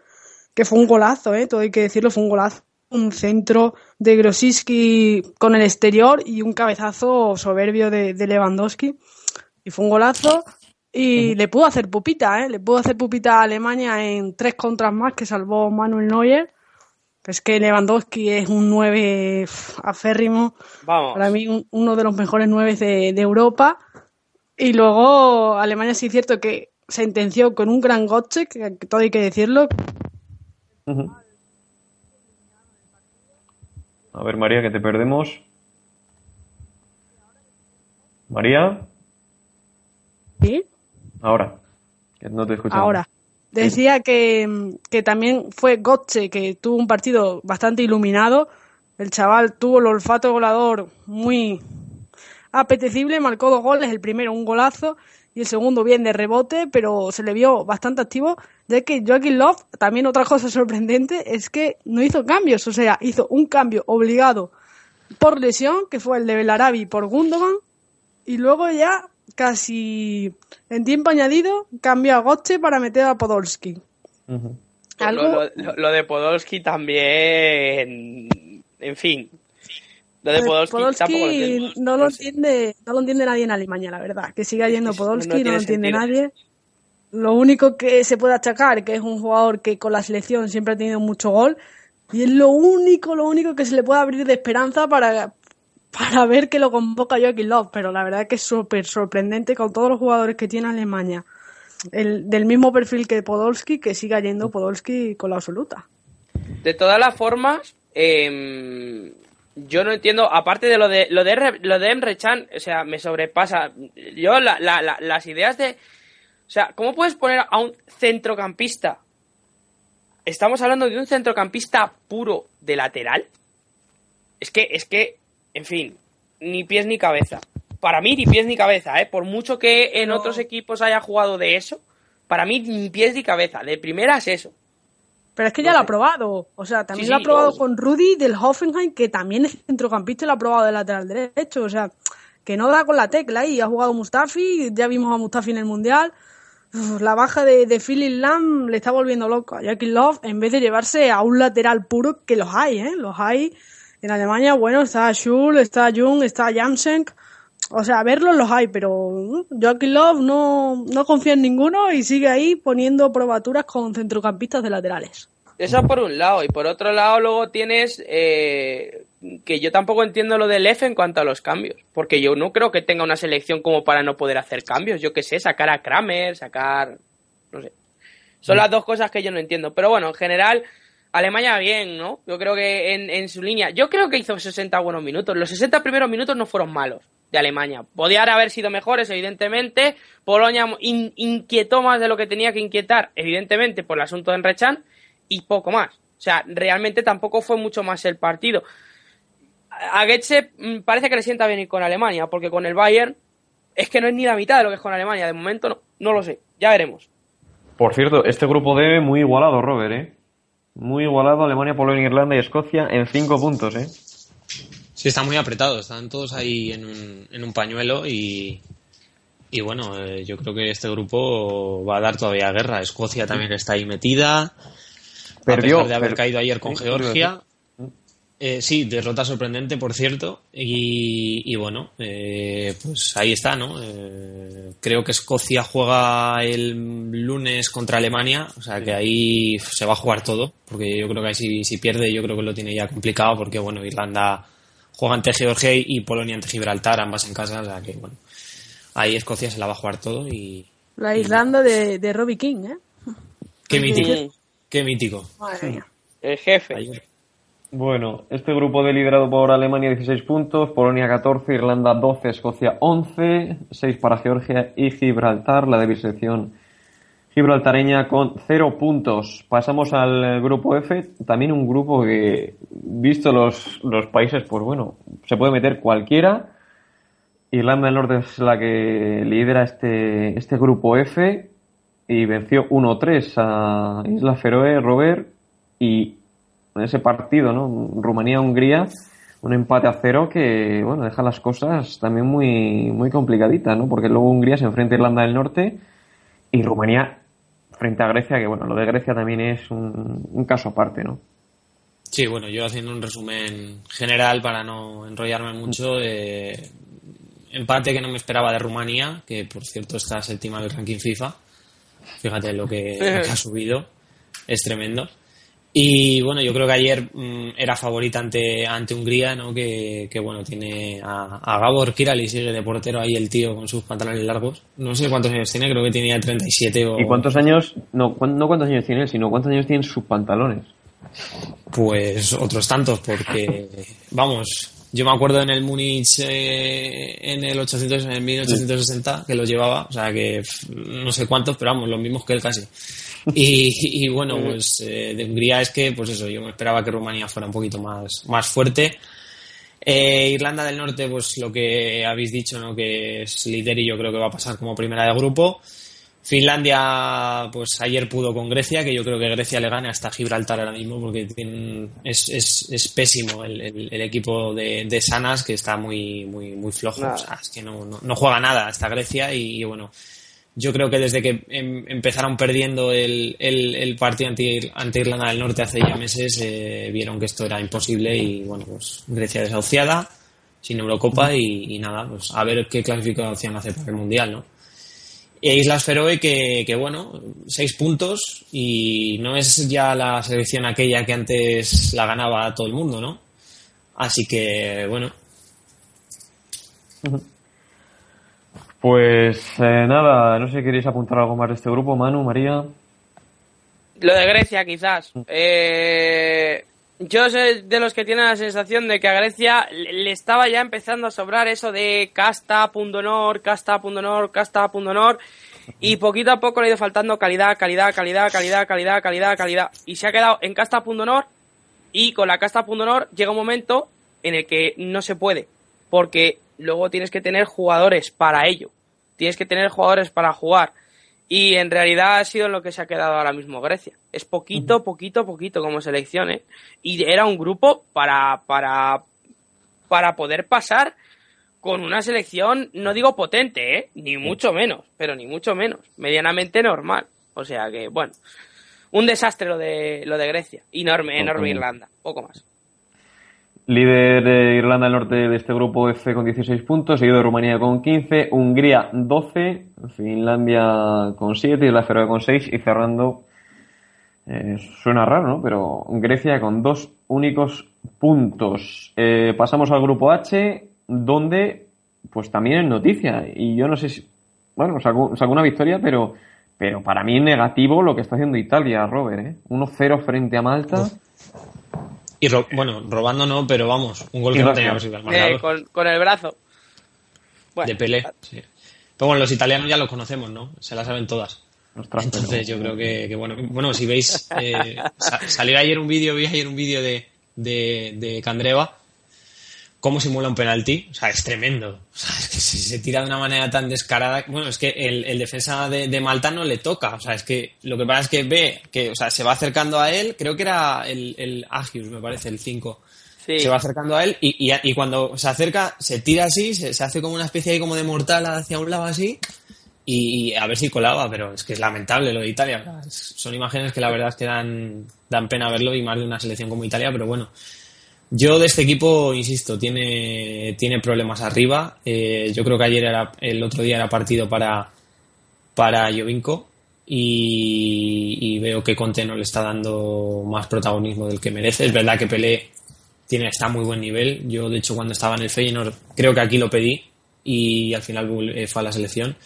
D: que fue un golazo, ¿eh? todo hay que decirlo, fue un golazo. Un centro de Grosicki con el exterior y un cabezazo soberbio de Lewandowski y fue un golazo. Y le pudo hacer pupita, ¿eh? Le pudo hacer pupita a Alemania en tres contras más que salvó Manuel Neuer. Es que Lewandowski es un 9 aférrimo.
B: Vamos.
D: Para mí, un- uno de los mejores 9 de, de Europa. Y luego, Alemania sí es cierto que sentenció con un gran Gotze, que, que todo hay que decirlo.
A: A ver, María, que te perdemos. María,
D: ¿Sí?
A: ahora. Que no te escuchamos.
D: Ahora. Decía que, que también fue Gotze, que tuvo un partido bastante iluminado. El chaval tuvo el olfato volador muy apetecible, marcó dos goles, el primero un golazo y el segundo bien de rebote, pero se le vio bastante activo, ya que Joaquín Love, también otra cosa *laughs* sorprendente, es que no hizo cambios, o sea, hizo un cambio obligado por lesión, que fue el de Belarabi por Gundogan, y luego ya casi en tiempo añadido cambió a Gotze para meter a Podolski. Algo-
B: Lo, lo- lo de Podolski también. En fin. Lo de
D: Eh,
B: Podolski,
D: Podolski
B: tampoco lo entiendo.
D: no lo entiende, no lo entiende nadie en Alemania, la verdad. Que siga yendo
B: no
D: Podolski, no, lo entiende
B: sentido.
D: nadie. Lo único que se puede achacar, que es un jugador que con la selección siempre ha tenido mucho gol, y es lo único, lo único que se le puede abrir de esperanza para, para ver que lo convoca Joaquín Love, pero la verdad que es súper sorprendente con todos los jugadores que tiene Alemania, el, del mismo perfil que Podolski, que siga yendo Podolski con la absoluta.
B: De todas las formas, em, yo no entiendo, aparte de lo de lo de, lo de Emre Can, o sea, me sobrepasa. Yo la- la- la- las ideas de, o sea, ¿cómo puedes poner a un centrocampista? Estamos hablando de un centrocampista puro de lateral. Es que, es que, en fin, ni pies ni cabeza. Para mí ni pies ni cabeza, ¿eh? Por mucho que en
D: No.
B: otros equipos haya jugado de eso, para mí ni pies ni cabeza. De primera es eso.
D: Pero es que
B: No
D: ya lo
B: sé.
D: ha probado. O sea, también
B: Sí,
D: lo ha probado
B: no.
D: con Rudy del Hoffenheim, que también es centrocampista y lo ha probado de lateral derecho. O sea, que no da con la tecla ahí. Ha jugado Mustafi, ya vimos a Mustafi en el Mundial. Uf, La baja de, de Philip Lam le está volviendo loco a Joaquin Love en vez de llevarse a un lateral puro, que los hay, ¿eh? Los hay. En Alemania, bueno, está Schul, está Jung, está Jamsenk. O sea, verlos los hay, pero mm, Joaquin Love no, no confía en ninguno y sigue ahí poniendo probaturas con centrocampistas de laterales.
B: Eso por un lado. Y por otro lado, luego tienes eh, que yo tampoco entiendo lo del F en cuanto a los cambios. Porque yo no creo que tenga una selección como para no poder hacer cambios. Yo qué sé, sacar a Kramer, sacar. No sé. Son las dos cosas que yo no entiendo. Pero bueno, en general, Alemania bien, ¿no? Yo creo que en, en su línea. Yo creo que hizo 60 buenos minutos. Los 60 primeros minutos no fueron malos de Alemania. Podían haber sido mejores, evidentemente. Polonia in- inquietó más de lo que tenía que inquietar, evidentemente, por el asunto de Enrechan y poco más. O sea, realmente tampoco fue mucho más el partido. A a Goetze mm, parece que le sienta bien ir con Alemania, porque con el Bayern es que no es ni la mitad de lo que es con Alemania. De momento no, no lo sé. Ya veremos.
A: Por cierto, este grupo D muy igualado, Robert, ¿eh? Muy igualado, Alemania, Polonia, Irlanda y Escocia en cinco puntos, ¿eh?
C: Sí, está muy apretado, están todos ahí en un, en un pañuelo y, y bueno, eh, yo creo que este grupo va a dar todavía guerra. Escocia también está ahí metida,
A: Perdió,
C: a pesar de haber caído ayer con Georgia. Eh, sí, derrota sorprendente, por cierto. Y, y bueno, eh, pues ahí está, ¿no? Creo que Escocia juega el lunes contra Alemania, o sea que ahí se va a jugar todo, porque yo creo que ahí si, si pierde, yo creo que lo tiene ya complicado, porque bueno, Irlanda juega ante Georgia y Polonia ante Gibraltar, ambas en casa, o sea que bueno, ahí Escocia se la va a jugar todo y
D: La Irlanda de, de Robbie King, ¿eh?
C: qué mítico, qué mítico.
D: Madre mía.
B: el jefe.
C: Ayer.
A: Bueno, este grupo D liderado por Alemania 16 puntos, Polonia 14, Irlanda 12, Escocia 11, 6 para Georgia y Gibraltar, la de selección gibraltareña con 0 puntos. Pasamos al grupo F, también un grupo que, visto los, los países, pues bueno, se puede meter cualquiera. Irlanda del Norte es la que lidera este, este grupo F y venció 1-3 a Isla Feroe, Robert, y en ese partido, ¿no? Rumanía-Hungría, un empate a cero que, bueno, deja las cosas también muy, muy complicaditas, ¿no? Porque luego Hungría se enfrenta a Irlanda del Norte y Rumanía frente a Grecia, que bueno, lo de Grecia también es un, un caso aparte, ¿no?
C: Sí, bueno, yo haciendo un resumen general para no enrollarme mucho. eh, empate que no me esperaba de Rumanía, que por cierto está séptima del ranking FIFA. Fíjate lo que, lo que ha *laughs* subido, es tremendo. Y bueno, yo creo que ayer mm, era favorita ante, ante Hungría, ¿no? Que, que bueno, tiene a, a Gabor Kirali, sigue de portero ahí el tío con sus pantalones largos. No sé cuántos años tiene, creo que tenía 37 o...
A: ¿Y cuántos años, no, cuán- no cuántos años tiene él, sino cuántos años tienen sus pantalones?
C: Pues otros tantos, porque, vamos, yo me acuerdo en el Múnich eh, en el 800, en el 1860 que los llevaba, o sea que no sé cuántos, pero vamos, los mismos que él casi. Y, y bueno, pues eh, de Hungría es que, pues eso, yo me esperaba que Rumanía fuera un poquito más, más fuerte. Eh, Irlanda del Norte, pues lo que habéis dicho, ¿no? Que es líder y yo creo que va a pasar como primera de grupo. Finlandia, pues ayer pudo con Grecia, que yo creo que Grecia le gane hasta Gibraltar ahora mismo, porque tienen- es, es, es pésimo el, el- el equipo de, de Sanas, que está muy, muy, muy flojo. O sea, es que no, no, no juega nada hasta Grecia y, bueno, yo creo que desde que em- empezaron perdiendo el, el, el partido ante, ante Irlanda del Norte hace ya meses, eh, vieron que esto era imposible y bueno, pues Grecia desahuciada, sin Eurocopa y, y nada, pues a ver qué clasificación hace para el Mundial, ¿no? E Islas Feroe que, que, bueno, seis puntos y no es ya la selección aquella que antes la ganaba todo el mundo, ¿no? Así que, bueno,
A: Pues eh, nada, no sé si queréis apuntar algo más de este grupo, Manu, María.
B: Lo de Grecia, quizás. Eh, yo soy de los que tienen la sensación de que a Grecia le estaba ya empezando a sobrar eso de casta, punto honor, casta, punto honor, casta, punto honor. Y poquito a poco le ha ido faltando calidad, calidad, calidad, calidad, calidad, calidad, calidad. Y se ha quedado en casta, punto honor. Y con la casta, punto honor llega un momento en el que no se puede. Porque luego tienes que tener jugadores para ello. Tienes que tener jugadores para jugar. Y en realidad ha sido en lo que se ha quedado ahora mismo Grecia. Es poquito, poquito, poquito como selección, ¿eh? Y era un grupo para, para, para poder pasar con una selección, no digo potente, ¿eh? Ni mucho menos, pero ni mucho menos. Medianamente normal. O sea que, bueno. Un desastre lo de, lo de Grecia. Enorme, enorme Irlanda. Poco más.
A: Líder de Irlanda del Norte de este grupo F con 16 puntos, seguido de Rumanía con 15, Hungría 12, Finlandia con 7, Isla Feroe con 6 y cerrando, eh, suena raro, ¿no? Pero Grecia con dos únicos puntos. Eh, pasamos al grupo H, donde pues también es noticia. Y yo no sé si, bueno, sacó, sacó una victoria, pero, pero para mí es negativo lo que está haciendo Italia, Robert, ¿eh? 1-0 frente a Malta.
C: Y ro- bueno, robando no, pero vamos, un gol que no teníamos que
B: Eh, con, con el brazo. Bueno,
C: de Pelé. sí. Pero bueno, los italianos ya los conocemos, ¿no? Se las saben todas.
A: Ostras, pero-
C: Entonces yo creo que, que bueno, bueno, si veis, eh, *laughs* sa- salió ayer un vídeo, vi ayer un vídeo de, de, de Candreva, cómo simula un penalti, o sea, es tremendo, o sea, es que se, se tira de una manera tan descarada, bueno, es que el, el defensa de, de Malta no le toca, o sea, es que lo que pasa es que ve que, o sea, se va acercando a él, creo que era el, el Agius, me parece, el 5,
B: sí.
C: se va acercando a él y, y, y cuando se acerca se tira así, se, se hace como una especie ahí como de mortal hacia un lado así y, y a ver si colaba, pero es que es lamentable lo de Italia. es- son imágenes que la verdad es que dan, dan pena verlo y más de una selección como Italia, pero bueno. Yo de este equipo, insisto, tiene, tiene problemas arriba. Eh, yo creo que ayer era, el otro día era partido para, para y veo que Conte no le está dando más protagonismo del que merece. Es verdad que Pelé tiene, está a muy buen nivel. Yo, de hecho, cuando estaba en el Feyenoord, creo que aquí lo pedí y al final eh, fue a la selección.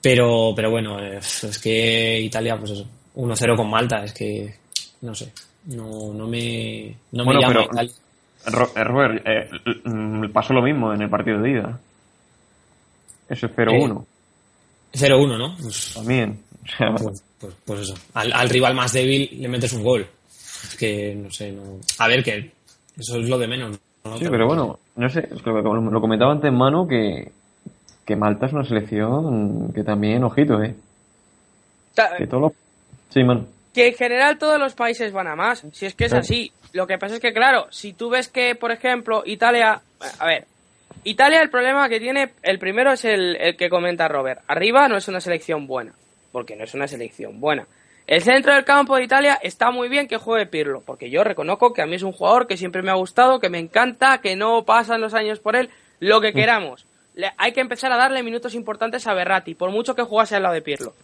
C: Pero, pero bueno, eh, es que Italia, pues eso, 1-0 con Malta, es que, no sé, no, no me, no me llama
A: pero- eh, Robert, eh, mm, pasó lo mismo en el partido de ida. Eso es 0-1
C: 0-1, ¿no? Pues,
A: también. *laughs* Sea,
C: pues, pues- pues eso. Al, al rival más débil le metes un gol. Es que, no sé, no... A ver, que eso es lo de menos. ¿no?
A: sí, pero bueno, no sé, es que lo, lo comentaba antes Manu que, que Malta es una selección que también, ojito, eh. Que todos los... Sí, Manu.
B: Que en general todos los países van a más, si es que es así. Lo que pasa es que, claro, si tú ves que, por ejemplo, Italia... A ver, Italia el problema que tiene, el primero es el, el que comenta Robert. Arriba no es una selección buena, porque no es una selección buena. El centro del campo de Italia está muy bien que juegue Pirlo, porque yo reconozco que a mí es un jugador que siempre me ha gustado, que me encanta, que no pasan los años por él, lo que queramos. Le- hay que empezar a darle minutos importantes a Berratti, por mucho que jugase al lado de Pirlo.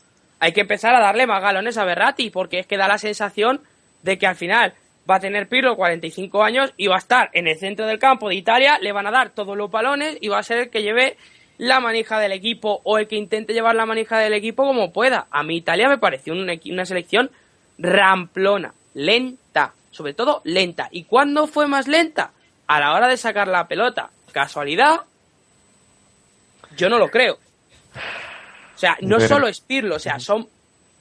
B: Hay que empezar a darle más galones a Berratti, porque es que da la sensación de que al final va a tener Pirlo 45 años y va a estar en el centro del campo de Italia, le van a dar todos los balones y va a ser el que lleve la manija del equipo o el que intente llevar la manija del equipo como pueda. A mí Italia me pareció una, una selección ramplona, lenta, sobre todo lenta. ¿Y cuándo fue más lenta? A la hora de sacar la pelota. ¿Casualidad? Yo no lo creo. O sea, no
A: Pero-
B: solo es Pirlo, o sea, son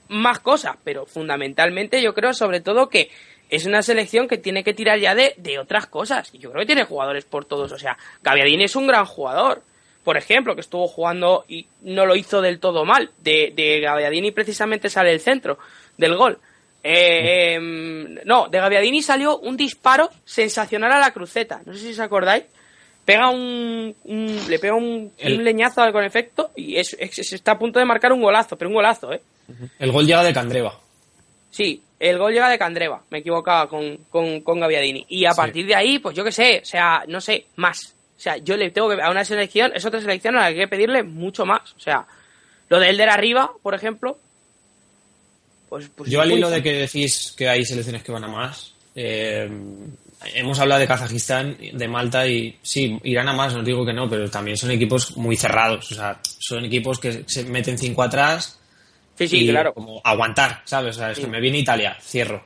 B: más cosas, pero fundamentalmente yo creo sobre todo que es una selección que tiene que tirar ya de, de otras cosas. Y yo creo que tiene jugadores por todos. O sea, Gaviadini es un gran jugador. Por ejemplo, que estuvo jugando y no lo hizo del todo mal. De, de Gaviadini precisamente sale el centro del gol. Eh, em, no, de Gaviadini salió un disparo sensacional a la cruceta. No sé si os acordáis. Pega un, un- le pega un,
C: El-
B: un leñazo con efecto y es, es- está a punto de marcar un golazo, pero un golazo, ¿eh?
C: El gol llega de Candreva.
B: Sí, el gol llega de Candreva, me equivocaba con, con, con Gaviadini. Y a
C: Sí.
B: partir de ahí, pues yo qué sé, o sea, no sé, más. O sea, yo le tengo que a una selección, es otra selección a la que hay que pedirle mucho más. O sea, lo de Elder arriba, por ejemplo, pues, pues
C: Yo al hilo de que decís que hay selecciones que van a más, eh, hemos hablado de Kazajistán, de Malta y sí, irán a más, no digo que no, pero también son equipos muy cerrados, o sea, son equipos que se meten cinco atrás
B: Sí, sí,
C: y
B: claro.
C: como aguantar, ¿sabes? O sea, es que me viene Italia, cierro.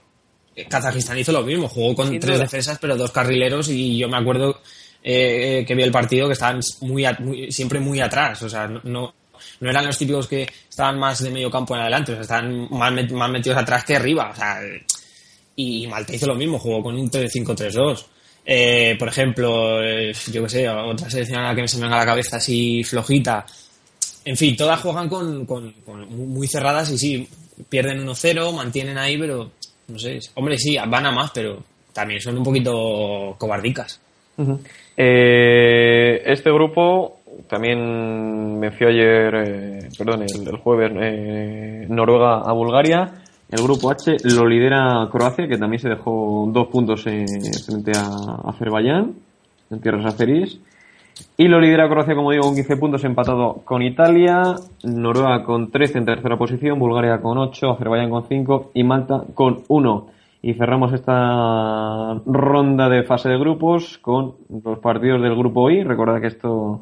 C: Eh, Kazajistán hizo lo mismo, jugó con
B: Sin
C: tres
B: duda.
C: defensas pero dos carrileros y yo me acuerdo eh, que vi el partido que estaban muy, muy- siempre muy atrás, o sea, no, no, no eran los típicos que estaban más de medio campo en adelante, o sea, estaban más, met- más metidos atrás que arriba, o sea, y Malta hizo lo mismo, jugó con un 3-5-3-2. Eh, por ejemplo, eh, yo que sé, otra selección a la que me se me venga a la cabeza así flojita. En fin, todas juegan con, con- con muy cerradas y sí, pierden 1-0, mantienen ahí, pero no sé. Hombre, sí, van a más, pero también son un poquito cobardicas.
A: Eh, este grupo también venció ayer, eh, perdón, el, el jueves eh, Noruega a Bulgaria. El grupo H lo lidera Croacia, que también se dejó dos puntos eh, frente a Azerbaiyán, en tierras azeríes. Y lo lidera Croacia, como digo, con 15 puntos empatado con Italia, Noruega con 13 en tercera posición, Bulgaria con 8, Azerbaiyán con 5 y Malta con 1. Y cerramos esta ronda de fase de grupos con los partidos del grupo I. Recordad que esto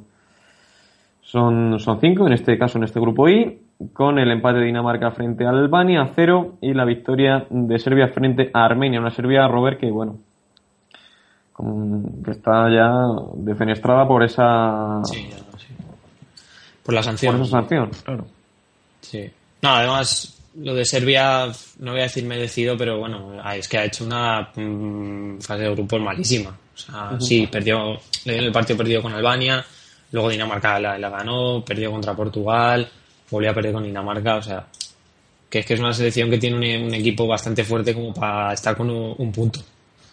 A: son, son cinco, en este caso en este grupo I, con el empate de Dinamarca frente a Albania a cero y la victoria de Serbia frente a Armenia. Una Serbia, Robert, que bueno, con- que está ya defenestrada por esa,
C: Sí, ya, sí. Por la
A: por
C: sanción.
A: esa sanción. Claro.
C: Sí. No, además, lo de Serbia, no voy a decir merecido, pero bueno, es que ha hecho una mm, fase de grupos malísima. O sea, sí, perdió, le dio el partido perdido con Albania, luego Dinamarca la, la ganó, perdió contra Portugal, volvió a perder con Dinamarca, o sea, que es que es una selección que tiene un, un equipo bastante fuerte como para estar con un, un punto.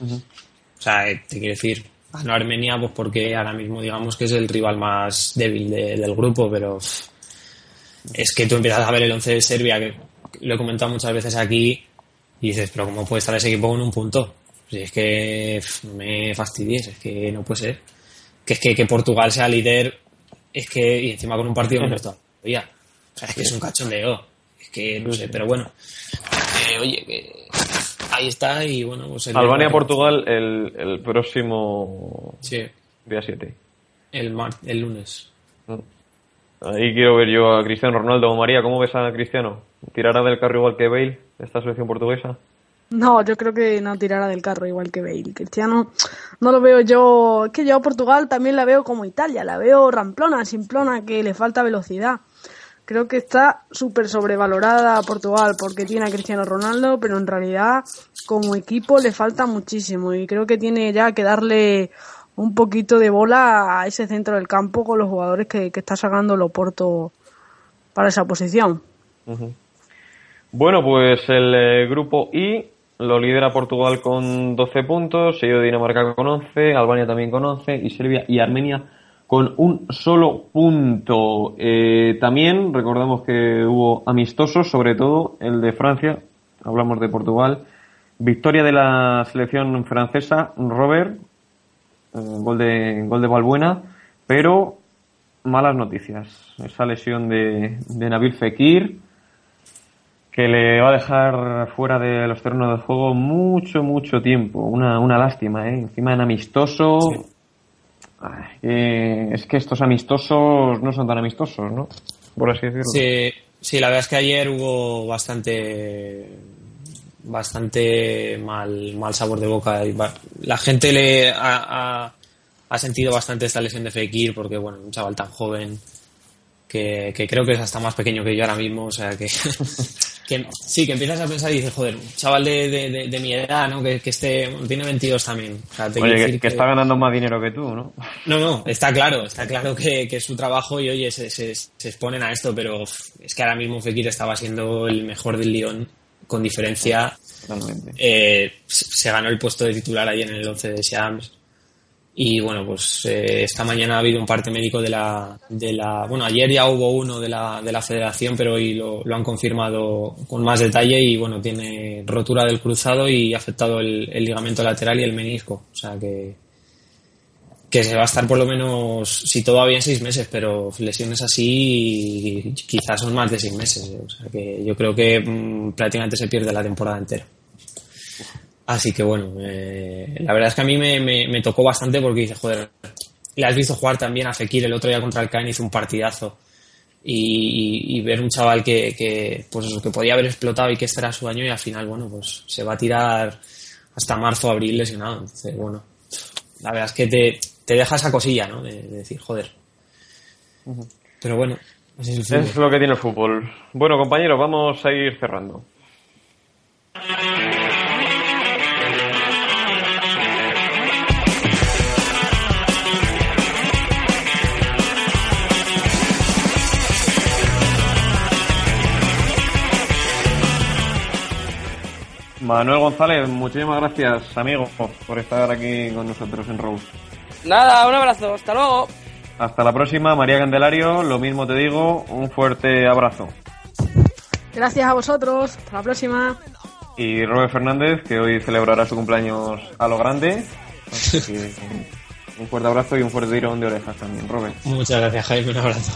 C: O sea, eh, te quiero decir, ganó Armenia pues porque ahora mismo digamos que es el rival más débil de- del grupo, pero es que tú empiezas a ver el 11 de Serbia, que lo he comentado muchas veces aquí, y dices, pero ¿cómo puede estar ese equipo con un punto? Si es que no me fastidies, es que no puede ser. Que es que, que Portugal sea líder, es que, y encima con un partido menos *laughs* todavía. O sea, es que es un cachondeo. Es que no sé, pero bueno. Eh, oye, que ahí está y bueno, pues el-
A: Albania-Portugal el, el próximo
C: Sí,
A: día 7.
C: el, el lunes.
A: Ahí quiero ver yo a Cristiano Ronaldo. María, ¿cómo ves a Cristiano? ¿Tirará del carro igual que Bale, esta selección portuguesa?
D: No, yo creo que no tirará del carro igual que Bale. Cristiano no lo veo yo. Es que yo a Portugal también la veo como Italia, la veo ramplona, simplona, que le falta velocidad. Creo que está súper sobrevalorada a Portugal porque tiene a Cristiano Ronaldo, pero en realidad como equipo le falta muchísimo y creo que tiene ya que darle un poquito de bola a ese centro del campo con los jugadores que, que está sacando Loporto para esa posición.
A: Bueno, pues el eh, grupo I lo lidera Portugal con 12 puntos, seguido de Dinamarca con 11, Albania también con 11 y Serbia y Armenia con un solo punto. Eh, también recordamos que hubo amistosos, sobre todo el de Francia, hablamos de Portugal. Victoria de la selección francesa, Robert, eh, gol de gol de Balbuena, pero malas noticias. Esa lesión de, de Nabil Fekir que le va a dejar fuera de los terrenos de juego mucho, mucho tiempo. Una, una lástima, ¿eh? Encima en amistoso. Ay, eh, es que estos amistosos no son tan amistosos, ¿no? Por así decirlo.
C: Sí, sí, la verdad es que ayer hubo bastante bastante mal, mal sabor de boca. La gente le ha, ha, sentido bastante esta lesión de Fekir porque, bueno, un chaval tan joven que, que, creo que es hasta más pequeño que yo ahora mismo, o sea que, *laughs* que sí, que empiezas a pensar y dices, joder, un chaval de, de, de, mi edad, ¿no? Que, que este, tiene 22 también. O sea,
A: oye, que, que, está ganando más dinero que tú, ¿no?
C: No, no, está claro, está claro que, que es su trabajo y oye, se, se, se, exponen a esto, pero es que ahora mismo Fekir estaba siendo el mejor del Lyon con diferencia. Eh, se ganó el puesto de titular ahí en el 11 de Shams y bueno, pues eh, esta mañana ha habido un parte médico de la, de la. Bueno, ayer ya hubo uno de la, de la federación, pero hoy lo, han confirmado con más detalle y bueno, tiene rotura del cruzado y afectado el, ligamento lateral y el menisco. O sea que. Que se va a estar por lo menos, si todo va seis meses, pero lesiones así quizás son más de seis meses. O sea que yo creo que mmm, prácticamente se pierde la temporada entera. Así que bueno, eh, la verdad es que a mí me, me, me, tocó bastante porque dice, joder, le has visto jugar también a Fekir el otro día contra el Caen, hizo un partidazo. Y, y, y, ver un chaval que, que, pues eso, que podía haber explotado y que este era su año y al final, bueno, pues se va a tirar hasta marzo, abril lesionado. Entonces, bueno, la verdad es que te, te deja esa cosilla, ¿no? De, de decir, joder. Uh -huh. Pero bueno,
A: así es, es lo que tiene el fútbol. Bueno, compañeros, vamos a ir cerrando. Manuel González, muchísimas gracias, amigo, por estar aquí con nosotros en Rose.
B: Nada, un abrazo, hasta luego.
A: Hasta la próxima, María Candelario, lo mismo te digo, un fuerte abrazo.
D: Gracias a vosotros, hasta la próxima.
A: Y Robert Fernández, que hoy celebrará su cumpleaños a lo grande. *laughs* un fuerte abrazo y un fuerte tirón de orejas también, Robert.
C: Muchas gracias, Jaime, un abrazo.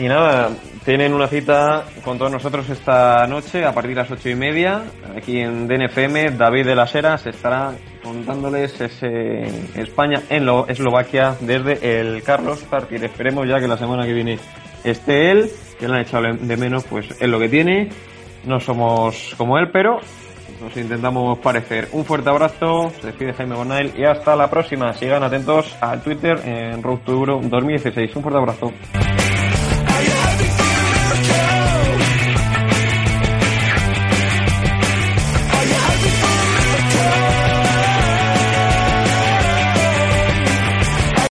A: Y nada, tienen una cita con todos nosotros esta noche a partir de las ocho y media. Aquí en DNFM, David de las Heras estará contándoles España en Eslovaquia desde el Carlos Partir. Esperemos ya que la semana que viene esté él, que le han echado de menos, pues es lo que tiene. No somos como él, pero nos intentamos parecer. Un fuerte abrazo, se despide Jaime Bonail y hasta la próxima. Sigan atentos al Twitter en Road to Euro 2016. Un fuerte abrazo.